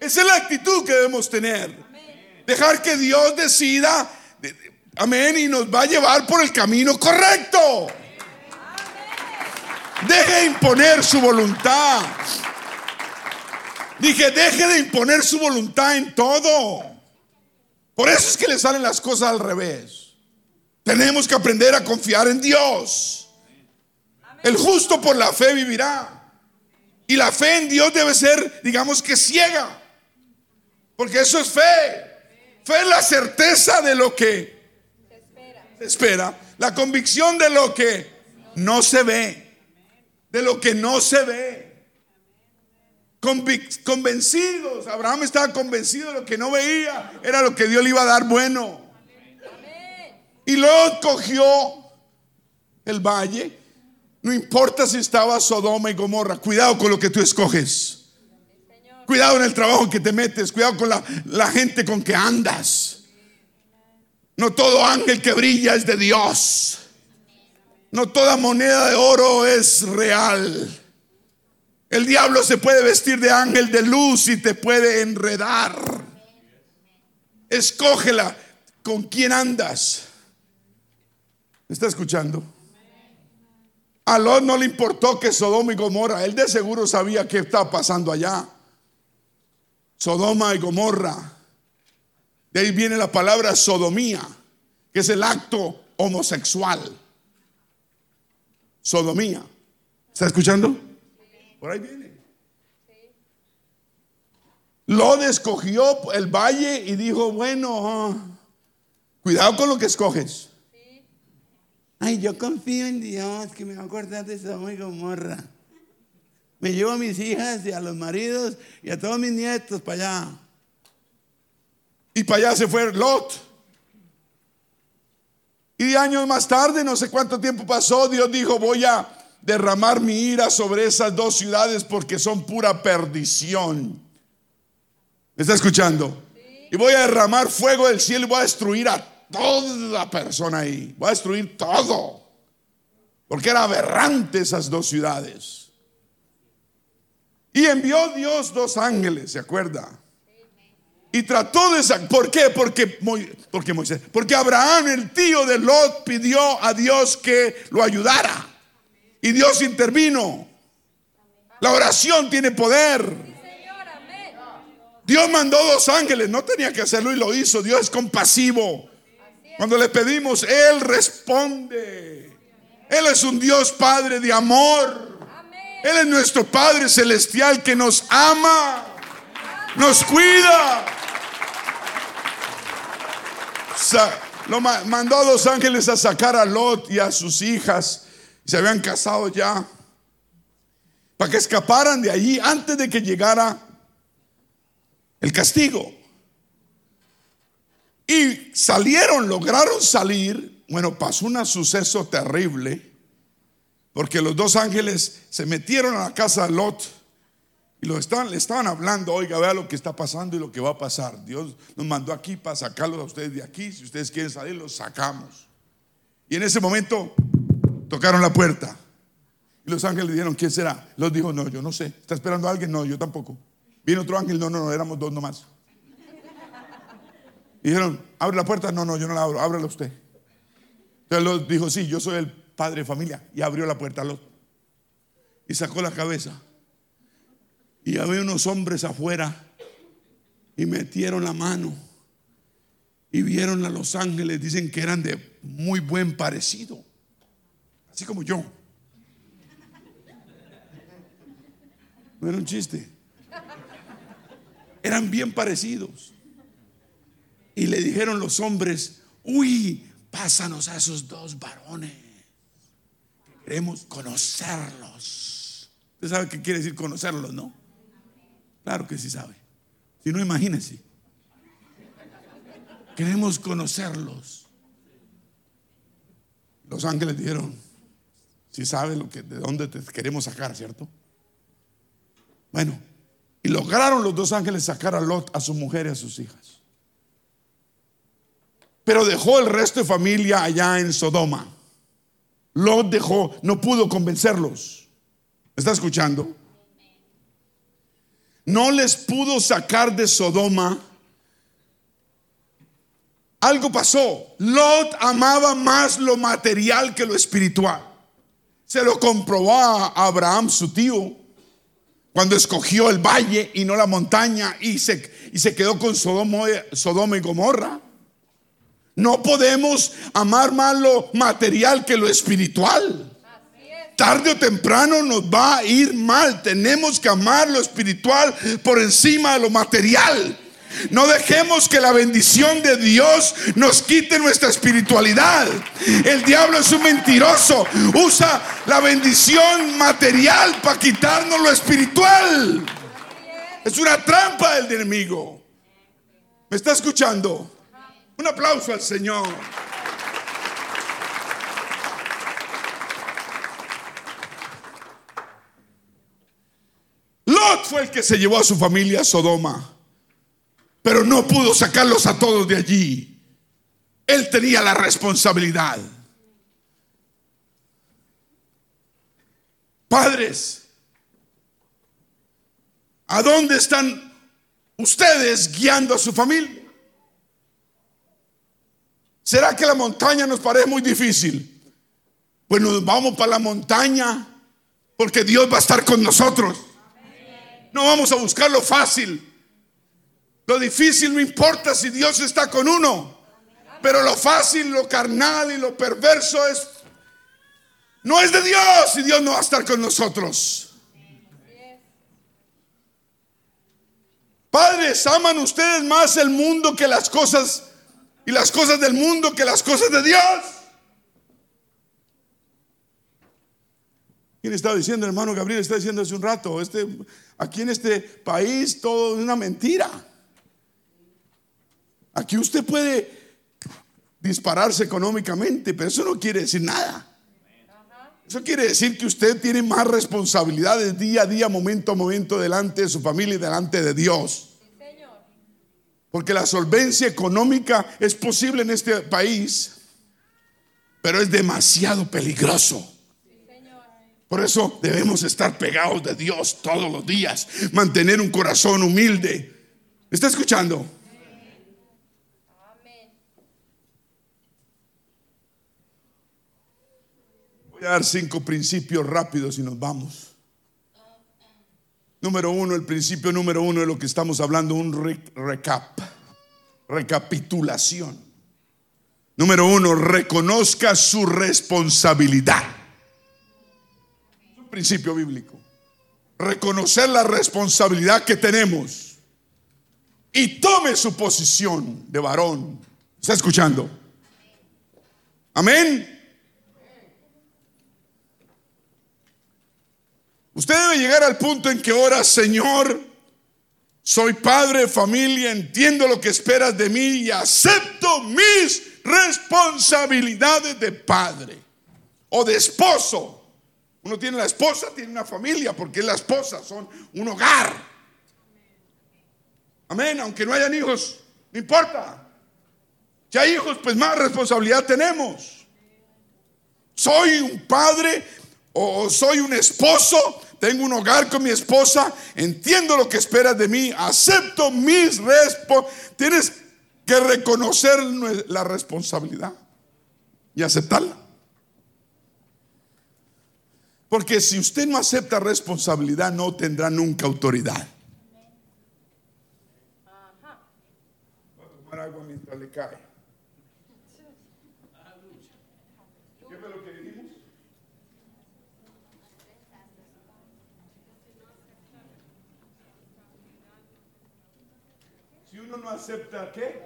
Esa es la actitud que debemos tener. Dejar que Dios decida, amén, y nos va a llevar por el camino correcto. Deje de imponer su voluntad. Dije, deje de imponer su voluntad en todo. Por eso es que le salen las cosas al revés. Tenemos que aprender a confiar en Dios. El justo por la fe vivirá. Y la fe en Dios debe ser, digamos que ciega. Porque eso es fe. Fe es la certeza de lo que se espera. La convicción de lo que no se ve. De lo que no se ve. Convencidos. Abraham estaba convencido de lo que no veía. Era lo que Dios le iba a dar bueno. Y Lot cogió el valle. No importa si estaba Sodoma y Gomorra. Cuidado con lo que tú escoges. Cuidado en el trabajo que te metes. Cuidado con la, la gente con que andas. No todo ángel que brilla es de Dios. No toda moneda de oro es real. El diablo se puede vestir de ángel de luz y te puede enredar. Escógela con quién andas. ¿Me está escuchando? A Lot no le importó que Sodoma y Gomorra, él de seguro sabía qué estaba pasando allá. Sodoma y Gomorra. De ahí viene la palabra sodomía, que es el acto homosexual. Sodomía. ¿Está escuchando? Por ahí viene. Lot escogió el valle y dijo, bueno, cuidado con lo que escoges. Ay, yo confío en Dios que me va a acordar de Sodoma y Gomorra. Me llevo a mis hijas y a los maridos y a todos mis nietos para allá. Y para allá se fue Lot. Y años más tarde, no sé cuánto tiempo pasó, Dios dijo, voy a derramar mi ira sobre esas dos ciudades porque son pura perdición. ¿Me está escuchando? Y voy a derramar fuego del cielo y voy a destruir a toda persona ahí. Va a destruir todo. Porque era aberrante esas dos ciudades. Y envió Dios dos ángeles, ¿se acuerda? Y trató de. ¿Por qué? Porque, porque Moisés. Porque Abraham, el tío de Lot, pidió a Dios que lo ayudara. Y Dios intervino. La oración tiene poder. Dios mandó dos ángeles, no tenía que hacerlo y lo hizo. Dios es compasivo. Cuando le pedimos, Él responde. Él es un Dios Padre de amor. Él es nuestro Padre Celestial que nos ama, nos cuida. Lo mandó a dos ángeles a sacar a Lot y a sus hijas. Se habían casado ya. Para que escaparan de allí antes de que llegara el castigo. Y salieron, lograron salir. Bueno, pasó un suceso terrible, porque los dos ángeles se metieron a la casa de Lot y lo estaban, le estaban hablando, oiga, vea lo que está pasando y lo que va a pasar. Dios nos mandó aquí para sacarlos a ustedes de aquí. Si ustedes quieren salir, los sacamos. Y en ese momento tocaron la puerta. Y los ángeles dijeron, ¿quién será? Los dijo, no, yo no sé. ¿Está esperando a alguien? No, yo tampoco. Viene otro ángel, no, no, no, éramos dos nomás. Y dijeron, abre la puerta, no, no, yo no la abro, ábrela usted. Entonces Lot dijo, sí, yo soy el padre de familia. Y abrió la puerta a Lot. Y sacó la cabeza. Y había unos hombres afuera. Y metieron la mano. Y vieron a los ángeles. Dicen que eran de muy buen parecido. Así como yo. No era un chiste eran bien parecidos. Y le dijeron los hombres, uy, pásanos a esos dos varones. Queremos conocerlos. Usted sabe qué quiere decir conocerlos, ¿no? Claro que sí sabe. Si no, imagínense. Queremos conocerlos. Los ángeles dijeron, si sabe lo que, de dónde te queremos sacar, ¿cierto? Bueno, y lograron los dos ángeles sacar a Lot, a su mujer y a sus hijas. Pero dejó el resto de familia allá en Sodoma. Lot dejó, no pudo convencerlos. ¿Está escuchando? No les pudo sacar de Sodoma. Algo pasó. Lot amaba más lo material que lo espiritual. Se lo comprobó a Abraham, su tío cuando escogió el valle y no la montaña y se, y se quedó con Sodoma, Sodoma y Gomorra. No podemos amar más lo material que lo espiritual. Tarde o temprano nos va a ir mal. Tenemos que amar lo espiritual por encima de lo material. No dejemos que la bendición de Dios nos quite nuestra espiritualidad. El diablo es un mentiroso. Usa la bendición material para quitarnos lo espiritual. Es una trampa del enemigo. ¿Me está escuchando? Un aplauso al Señor. Lot fue el que se llevó a su familia a Sodoma pero no pudo sacarlos a todos de allí. Él tenía la responsabilidad. Padres, ¿a dónde están ustedes guiando a su familia? ¿Será que la montaña nos parece muy difícil? Bueno, vamos para la montaña porque Dios va a estar con nosotros. No vamos a buscar lo fácil. Lo difícil no importa si Dios está con uno. Pero lo fácil, lo carnal y lo perverso es no es de Dios y Dios no va a estar con nosotros. Padres, aman ustedes más el mundo que las cosas y las cosas del mundo que las cosas de Dios. ¿Quién estaba diciendo, hermano Gabriel? Está diciendo hace un rato, este, aquí en este país todo es una mentira. Aquí usted puede dispararse económicamente, pero eso no quiere decir nada. Eso quiere decir que usted tiene más responsabilidades día a día, momento a momento, delante de su familia y delante de Dios. Porque la solvencia económica es posible en este país, pero es demasiado peligroso. Por eso debemos estar pegados de Dios todos los días, mantener un corazón humilde ¿Está escuchando? Voy a dar cinco principios rápidos y nos vamos. Número uno, el principio número uno de lo que estamos hablando, un recap, recapitulación. Número uno, reconozca su responsabilidad. Es un principio bíblico. Reconocer la responsabilidad que tenemos y tome su posición de varón. ¿Está escuchando? Amén. Usted debe llegar al punto en que ahora, Señor, soy padre de familia, entiendo lo que esperas de mí y acepto mis responsabilidades de padre o de esposo. Uno tiene la esposa, tiene una familia, porque la esposa, son un hogar. Amén, aunque no hayan hijos, no importa. Si hay hijos, pues más responsabilidad tenemos. Soy un padre o soy un esposo tengo un hogar con mi esposa, entiendo lo que esperas de mí, acepto mis responsabilidades. Tienes que reconocer la responsabilidad y aceptarla. Porque si usted no acepta responsabilidad, no tendrá nunca autoridad. Voy a tomar agua mientras le cae. No acepta qué?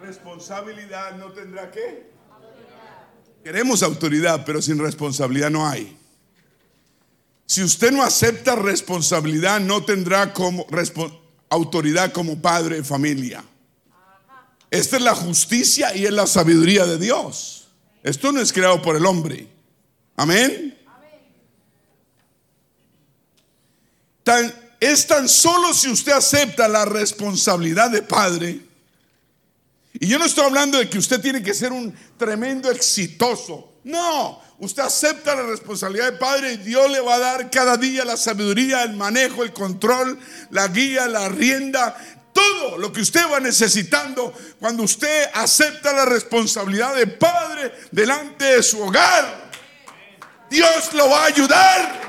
Responsabilidad no tendrá qué? Queremos autoridad, pero sin responsabilidad no hay. Si usted no acepta responsabilidad, no tendrá como autoridad como padre de familia. Esta es la justicia y es la sabiduría de Dios. Esto no es creado por el hombre. Amén. Tan, es tan solo si usted acepta la responsabilidad de padre. Y yo no estoy hablando de que usted tiene que ser un tremendo exitoso. No, usted acepta la responsabilidad de padre y Dios le va a dar cada día la sabiduría, el manejo, el control, la guía, la rienda, todo lo que usted va necesitando cuando usted acepta la responsabilidad de padre delante de su hogar. Dios lo va a ayudar.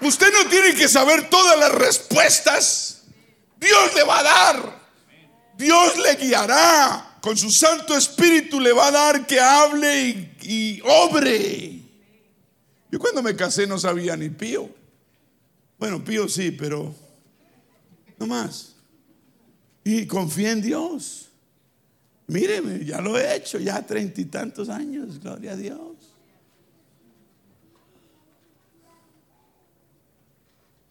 Usted no tiene que saber todas las respuestas. Dios le va a dar. Dios le guiará. Con su Santo Espíritu le va a dar que hable y, obre. Yo cuando me casé no sabía ni pío. Bueno, pío sí, pero no más. Y confía en Dios. Míreme, ya lo he hecho, ya treinta y tantos años, gloria a Dios.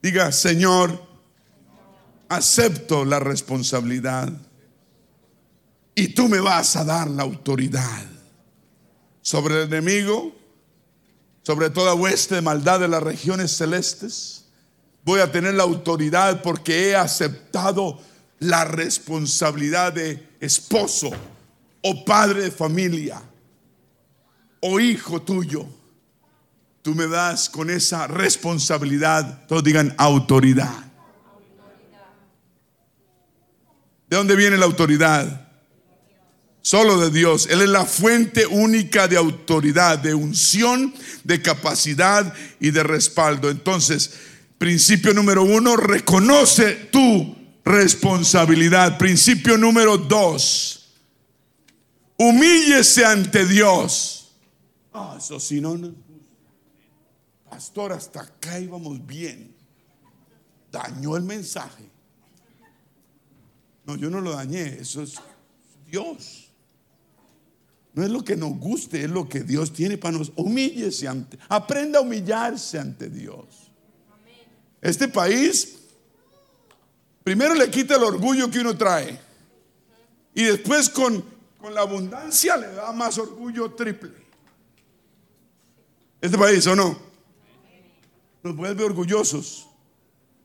Diga, Señor, acepto la responsabilidad y tú me vas a dar la autoridad sobre el enemigo, sobre toda hueste de maldad de las regiones celestes. Voy a tener la autoridad porque he aceptado la responsabilidad de esposo o padre de familia o hijo tuyo tú me das con esa responsabilidad, todos digan autoridad. ¿De dónde viene la autoridad? Solo de Dios. Él es la fuente única de autoridad, de unción, de capacidad y de respaldo. Entonces, principio número uno, reconoce tu responsabilidad. Principio número dos, humíllese ante Dios. Ah, eso sí, no, no pastor, hasta acá íbamos bien. Dañó el mensaje. No, yo no lo dañé, eso es Dios. No es lo que nos guste, es lo que Dios tiene para nosotros. Humíllese ante, aprenda a humillarse ante Dios. Este país, primero le quita el orgullo que uno trae. Y después con, con la abundancia le da más orgullo triple. Este país, ¿o no? nos vuelve orgullosos,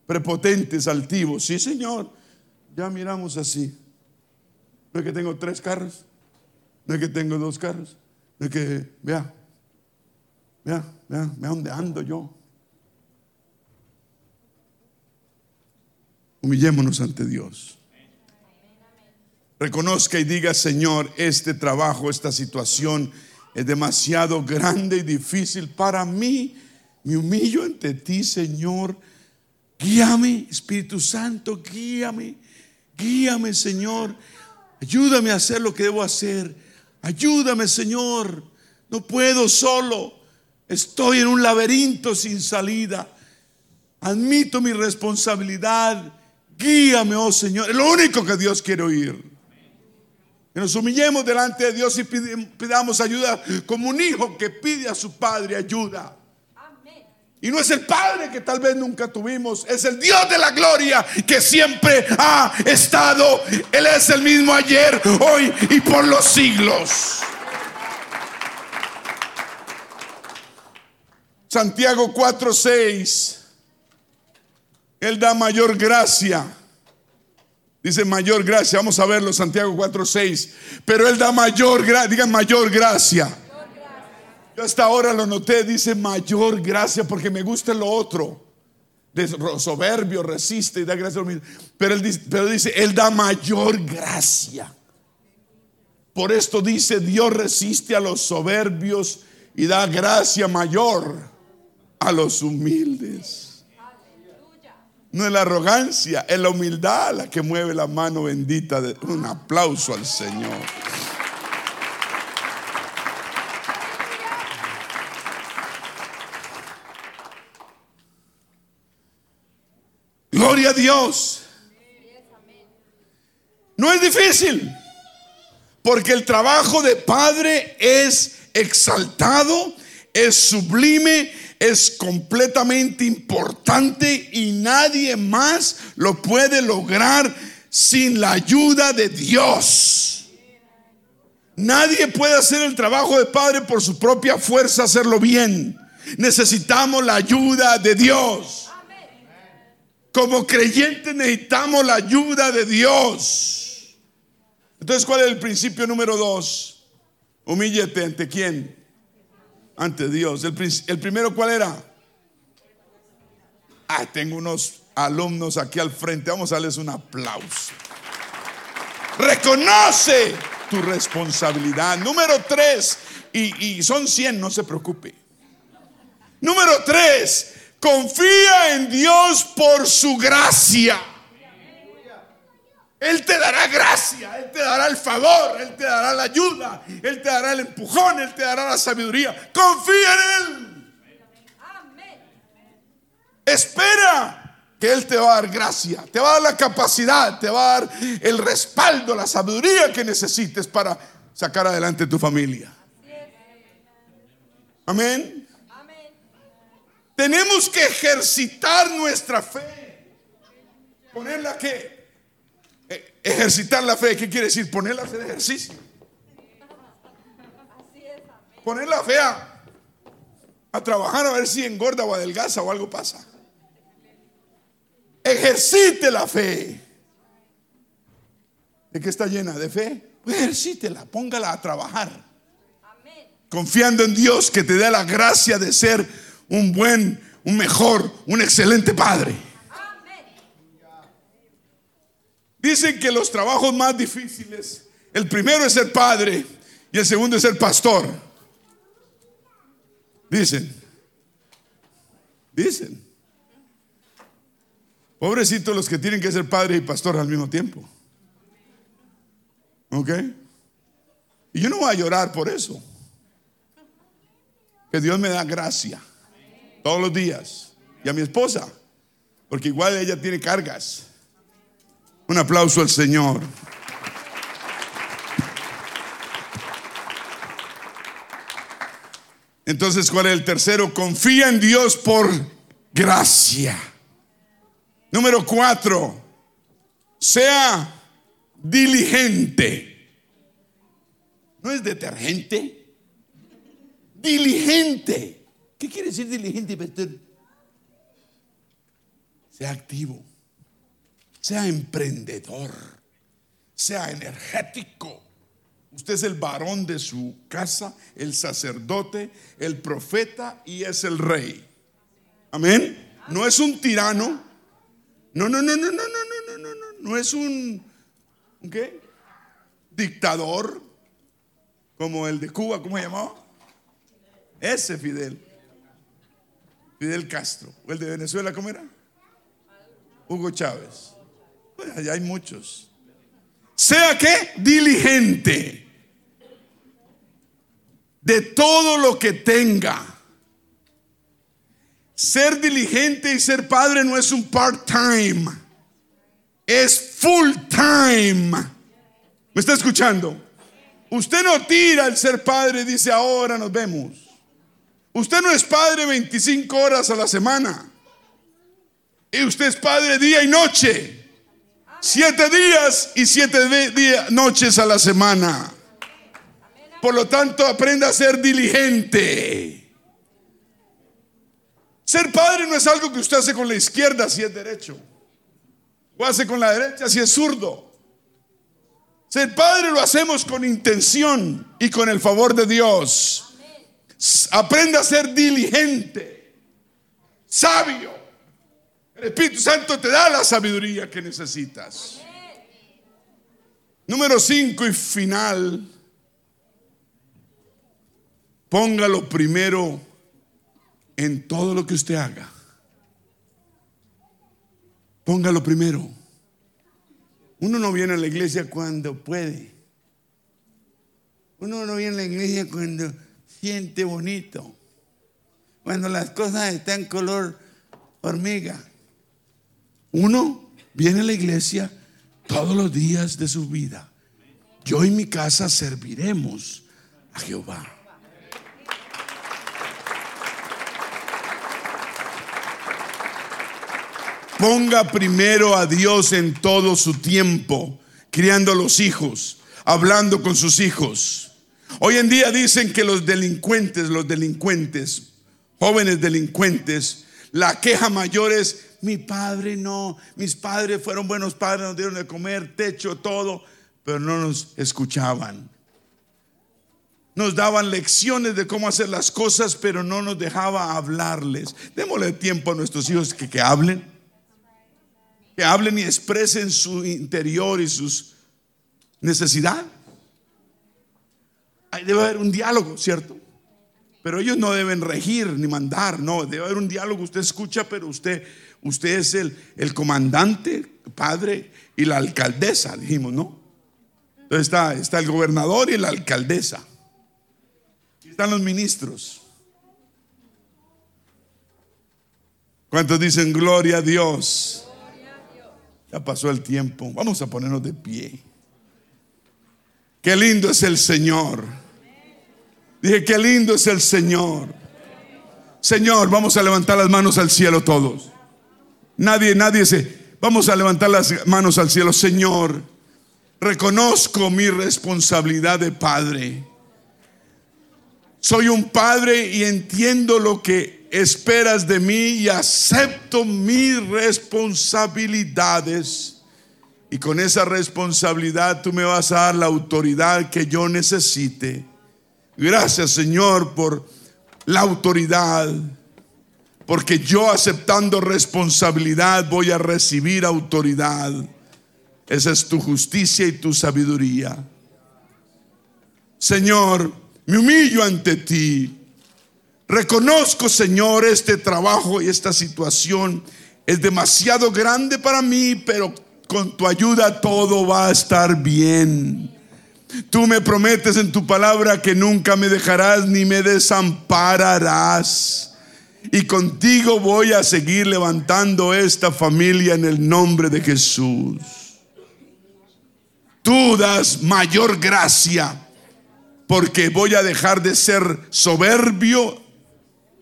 prepotentes, altivos. Sí, Señor, ya miramos así. No es que tengo tres carros, no es que tengo dos carros, no es que, vea, vea, vea, vea dónde ando yo. Humillémonos ante Dios. Reconozca y diga, Señor, este trabajo, esta situación es demasiado grande y difícil para mí me humillo ante ti, Señor. Guíame, Espíritu Santo, guíame. Guíame, Señor. Ayúdame a hacer lo que debo hacer. Ayúdame, Señor. No puedo solo. Estoy en un laberinto sin salida. Admito mi responsabilidad. Guíame, oh Señor. Es lo único que Dios quiere oír. Que nos humillemos delante de Dios y pidamos ayuda como un hijo que pide a su padre ayuda. Y no es el Padre que tal vez nunca tuvimos, es el Dios de la gloria que siempre ha estado. Él es el mismo ayer, hoy y por los siglos. Santiago 4:6. Él da mayor gracia. Dice mayor gracia. Vamos a verlo, Santiago 4:6. Pero Él da mayor gracia. Digan mayor gracia. Yo hasta ahora lo noté, dice mayor gracia porque me gusta lo otro. De soberbio, resiste y da gracia. Pero él, dice, pero dice, Él da mayor gracia. Por esto dice, Dios resiste a los soberbios y da gracia mayor a los humildes. No es la arrogancia, es la humildad la que mueve la mano bendita. De, un aplauso al Señor. Gloria a Dios. No es difícil, porque el trabajo de padre es exaltado, es sublime, es completamente importante y nadie más lo puede lograr sin la ayuda de Dios. Nadie puede hacer el trabajo de padre por su propia fuerza, hacerlo bien. Necesitamos la ayuda de Dios. Como creyentes necesitamos la ayuda de Dios. Entonces, ¿cuál es el principio número dos? Humíllate ante quién? Ante Dios. El, primero, ¿cuál era? Ah, tengo unos alumnos aquí al frente. Vamos a darles un aplauso. Reconoce tu responsabilidad. Número tres, y, y son 100, no se preocupe. Número tres, Confía en Dios por su gracia. Él te dará gracia, Él te dará el favor, Él te dará la ayuda, Él te dará el empujón, Él te dará la sabiduría. Confía en Él. Espera que Él te va a dar gracia, te va a dar la capacidad, te va a dar el respaldo, la sabiduría que necesites para sacar adelante tu familia. Amén. Tenemos que ejercitar nuestra fe. Ponerla que eh, ejercitar la fe, ¿qué quiere decir? Ponerla a hacer ejercicio. Poner la fe a, a trabajar a ver si engorda o adelgaza o algo pasa. Ejercite la fe. ¿De qué está llena? ¿De fe? Pues ejercítela, póngala a trabajar. Confiando en Dios que te dé la gracia de ser un buen, un mejor, un excelente padre. Dicen que los trabajos más difíciles, el primero es ser padre y el segundo es ser pastor. Dicen, dicen. Pobrecitos los que tienen que ser padre y pastor al mismo tiempo. ¿Ok? Y yo no voy a llorar por eso. Que Dios me da gracia todos los días. Y a mi esposa, porque igual ella tiene cargas. Un aplauso al Señor. Entonces, ¿cuál es el tercero? Confía en Dios por gracia. Número cuatro, sea diligente. No es detergente, diligente. ¿Qué quiere decir diligente, pastor? Sea activo, sea emprendedor, sea energético. Usted es el varón de su casa, el sacerdote, el profeta y es el rey. Amén. No es un tirano, No, no, no, no, no, no, no, no, no, no. Es ¿un ¿qué? Dictador como el de Cuba, ¿cómo se llamaba? Ese Fidel. Fidel Castro. ¿O el de Venezuela cómo era? Hugo Chávez. Allá hay muchos. Sea que diligente de todo lo que tenga. Ser diligente y ser padre no es un part-time, es full-time. ¿Me está escuchando? Usted no tira el ser padre y dice ahora nos vemos. Usted no es padre 25 horas a la semana. Y usted es padre día y noche. Siete días y siete noches a la semana. Por lo tanto, aprenda a ser diligente. Ser padre no es algo que usted hace con la izquierda si es derecho. O hace con la derecha si es zurdo. Ser padre lo hacemos con intención y con el favor de Dios. Aprenda a ser diligente, sabio. El Espíritu Santo te da la sabiduría que necesitas. Número cinco y final. Póngalo primero en todo lo que usted haga. Póngalo primero. Uno no viene a la iglesia cuando puede. Uno no viene a la iglesia cuando siente bonito. Cuando las cosas están color hormiga. Uno viene a la iglesia todos los días de su vida. Yo y mi casa serviremos a Jehová. Ponga primero a Dios en todo su tiempo, criando a los hijos, hablando con sus hijos. Hoy en día dicen que los delincuentes, los delincuentes, jóvenes delincuentes, la queja mayor es mi padre no, mis padres fueron buenos padres, nos dieron de comer, techo, todo, pero no nos escuchaban. Nos daban lecciones de cómo hacer las cosas, pero no nos dejaba hablarles. Démosle tiempo a nuestros hijos que, que hablen, que hablen y expresen su interior y sus necesidades. Debe haber un diálogo, ¿cierto? Pero ellos no deben regir ni mandar, no, debe haber un diálogo. Usted escucha, pero usted Usted es el, el comandante, padre y la alcaldesa, dijimos, ¿no? Entonces está, está el gobernador y la alcaldesa. Están los ministros. ¿Cuántos dicen gloria a Dios? Ya pasó el tiempo. Vamos a ponernos de pie. Qué lindo es el Señor. Dije, qué lindo es el Señor. Señor, vamos a levantar las manos al cielo todos. Nadie, nadie se... Vamos a levantar las manos al cielo. Señor, reconozco mi responsabilidad de padre. Soy un padre y entiendo lo que esperas de mí y acepto mis responsabilidades. Y con esa responsabilidad tú me vas a dar la autoridad que yo necesite. Gracias Señor por la autoridad porque yo aceptando responsabilidad voy a recibir autoridad. Esa es tu justicia y tu sabiduría. Señor, me humillo ante ti. Reconozco, Señor, este trabajo y esta situación es demasiado grande para mí, pero con tu ayuda todo va a estar bien. Tú me prometes en tu palabra que nunca me dejarás ni me desampararás y contigo voy a seguir levantando esta familia en el nombre de Jesús. Tú das mayor gracia porque voy a dejar de ser soberbio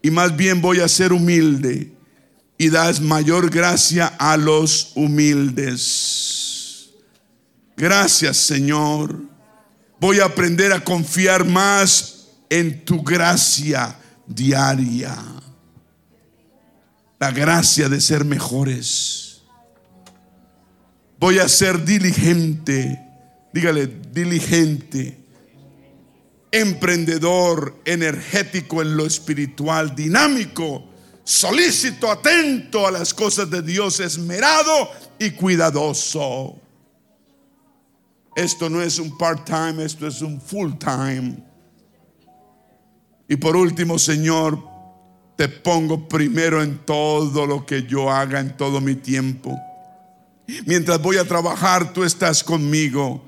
y más bien voy a ser humilde y das mayor gracia a los humildes. Gracias Señor. Voy a aprender a confiar más en tu gracia diaria la gracia de ser mejores. Voy a ser diligente, dígale, diligente, emprendedor, energético en lo espiritual, dinámico, solícito, atento a las cosas de Dios, esmerado y cuidadoso. Esto no es un part-time, esto es un full-time. Y por último, Señor, te pongo primero en todo lo que yo haga, en todo mi tiempo. Mientras voy a trabajar, tú estás conmigo.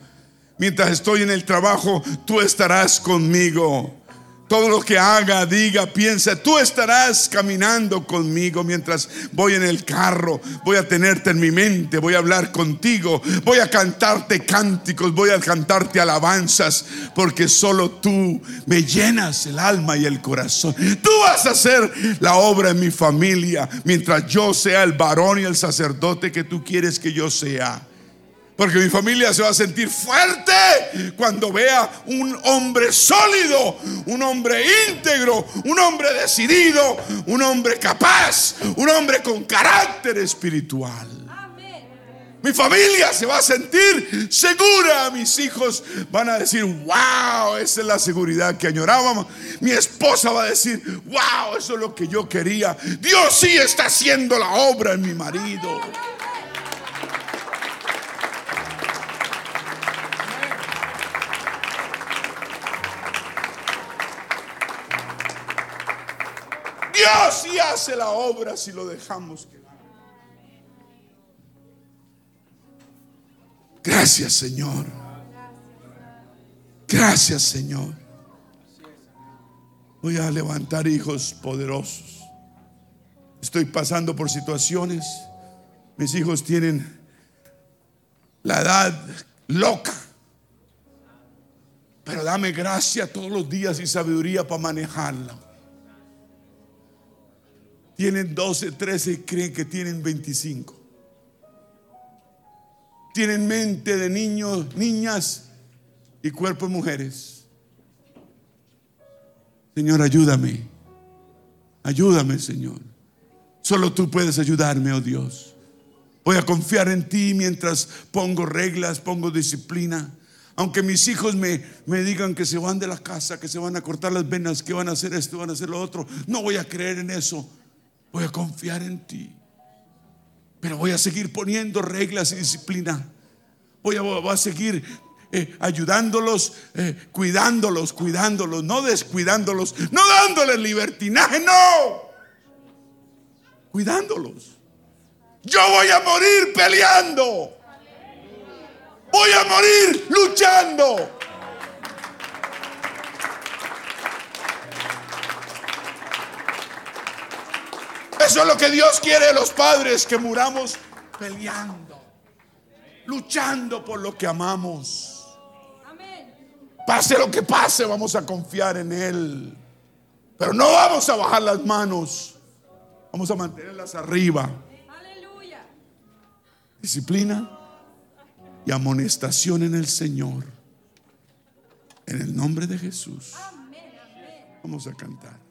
Mientras estoy en el trabajo, tú estarás conmigo. Todo lo que haga, diga, piensa, tú estarás caminando conmigo mientras voy en el carro. Voy a tenerte en mi mente, voy a hablar contigo, voy a cantarte cánticos, voy a cantarte alabanzas, porque solo tú me llenas el alma y el corazón. Tú vas a hacer la obra en mi familia mientras yo sea el varón y el sacerdote que tú quieres que yo sea. Porque mi familia se va a sentir fuerte cuando vea un hombre sólido, un hombre íntegro, un hombre decidido, un hombre capaz, un hombre con carácter espiritual. Mi familia se va a sentir segura. Mis hijos van a decir, wow, esa es la seguridad que añorábamos. Mi esposa va a decir, wow, eso es lo que yo quería. Dios sí está haciendo la obra en mi marido. Dios y hace la obra si lo dejamos que Gracias, Señor. Gracias, Señor. Voy a levantar hijos poderosos. Estoy pasando por situaciones. Mis hijos tienen la edad loca. Pero dame gracia todos los días y sabiduría para manejarla. Tienen 12, 13 y creen que tienen 25. Tienen mente de niños, niñas y cuerpo de mujeres. Señor, ayúdame. Ayúdame, Señor. Solo tú puedes ayudarme, oh Dios. Voy a confiar en ti mientras pongo reglas, pongo disciplina. Aunque mis hijos me, me, digan que se van de la casa, que se van a cortar las venas, que van a hacer esto, van a hacer lo otro, no voy a creer en eso. Voy a confiar en ti. Pero voy a seguir poniendo reglas y disciplina. Voy a, seguir eh, ayudándolos, eh, cuidándolos, cuidándolos, no descuidándolos, no dándoles libertinaje, no. Cuidándolos. Yo voy a morir peleando. Voy a morir luchando. Eso es lo que Dios quiere de los padres, que muramos peleando, luchando por lo que amamos. Pase lo que pase, vamos a confiar en Él. Pero no vamos a bajar las manos, vamos a mantenerlas arriba. Disciplina y amonestación en el Señor. En el nombre de Jesús. Vamos a cantar.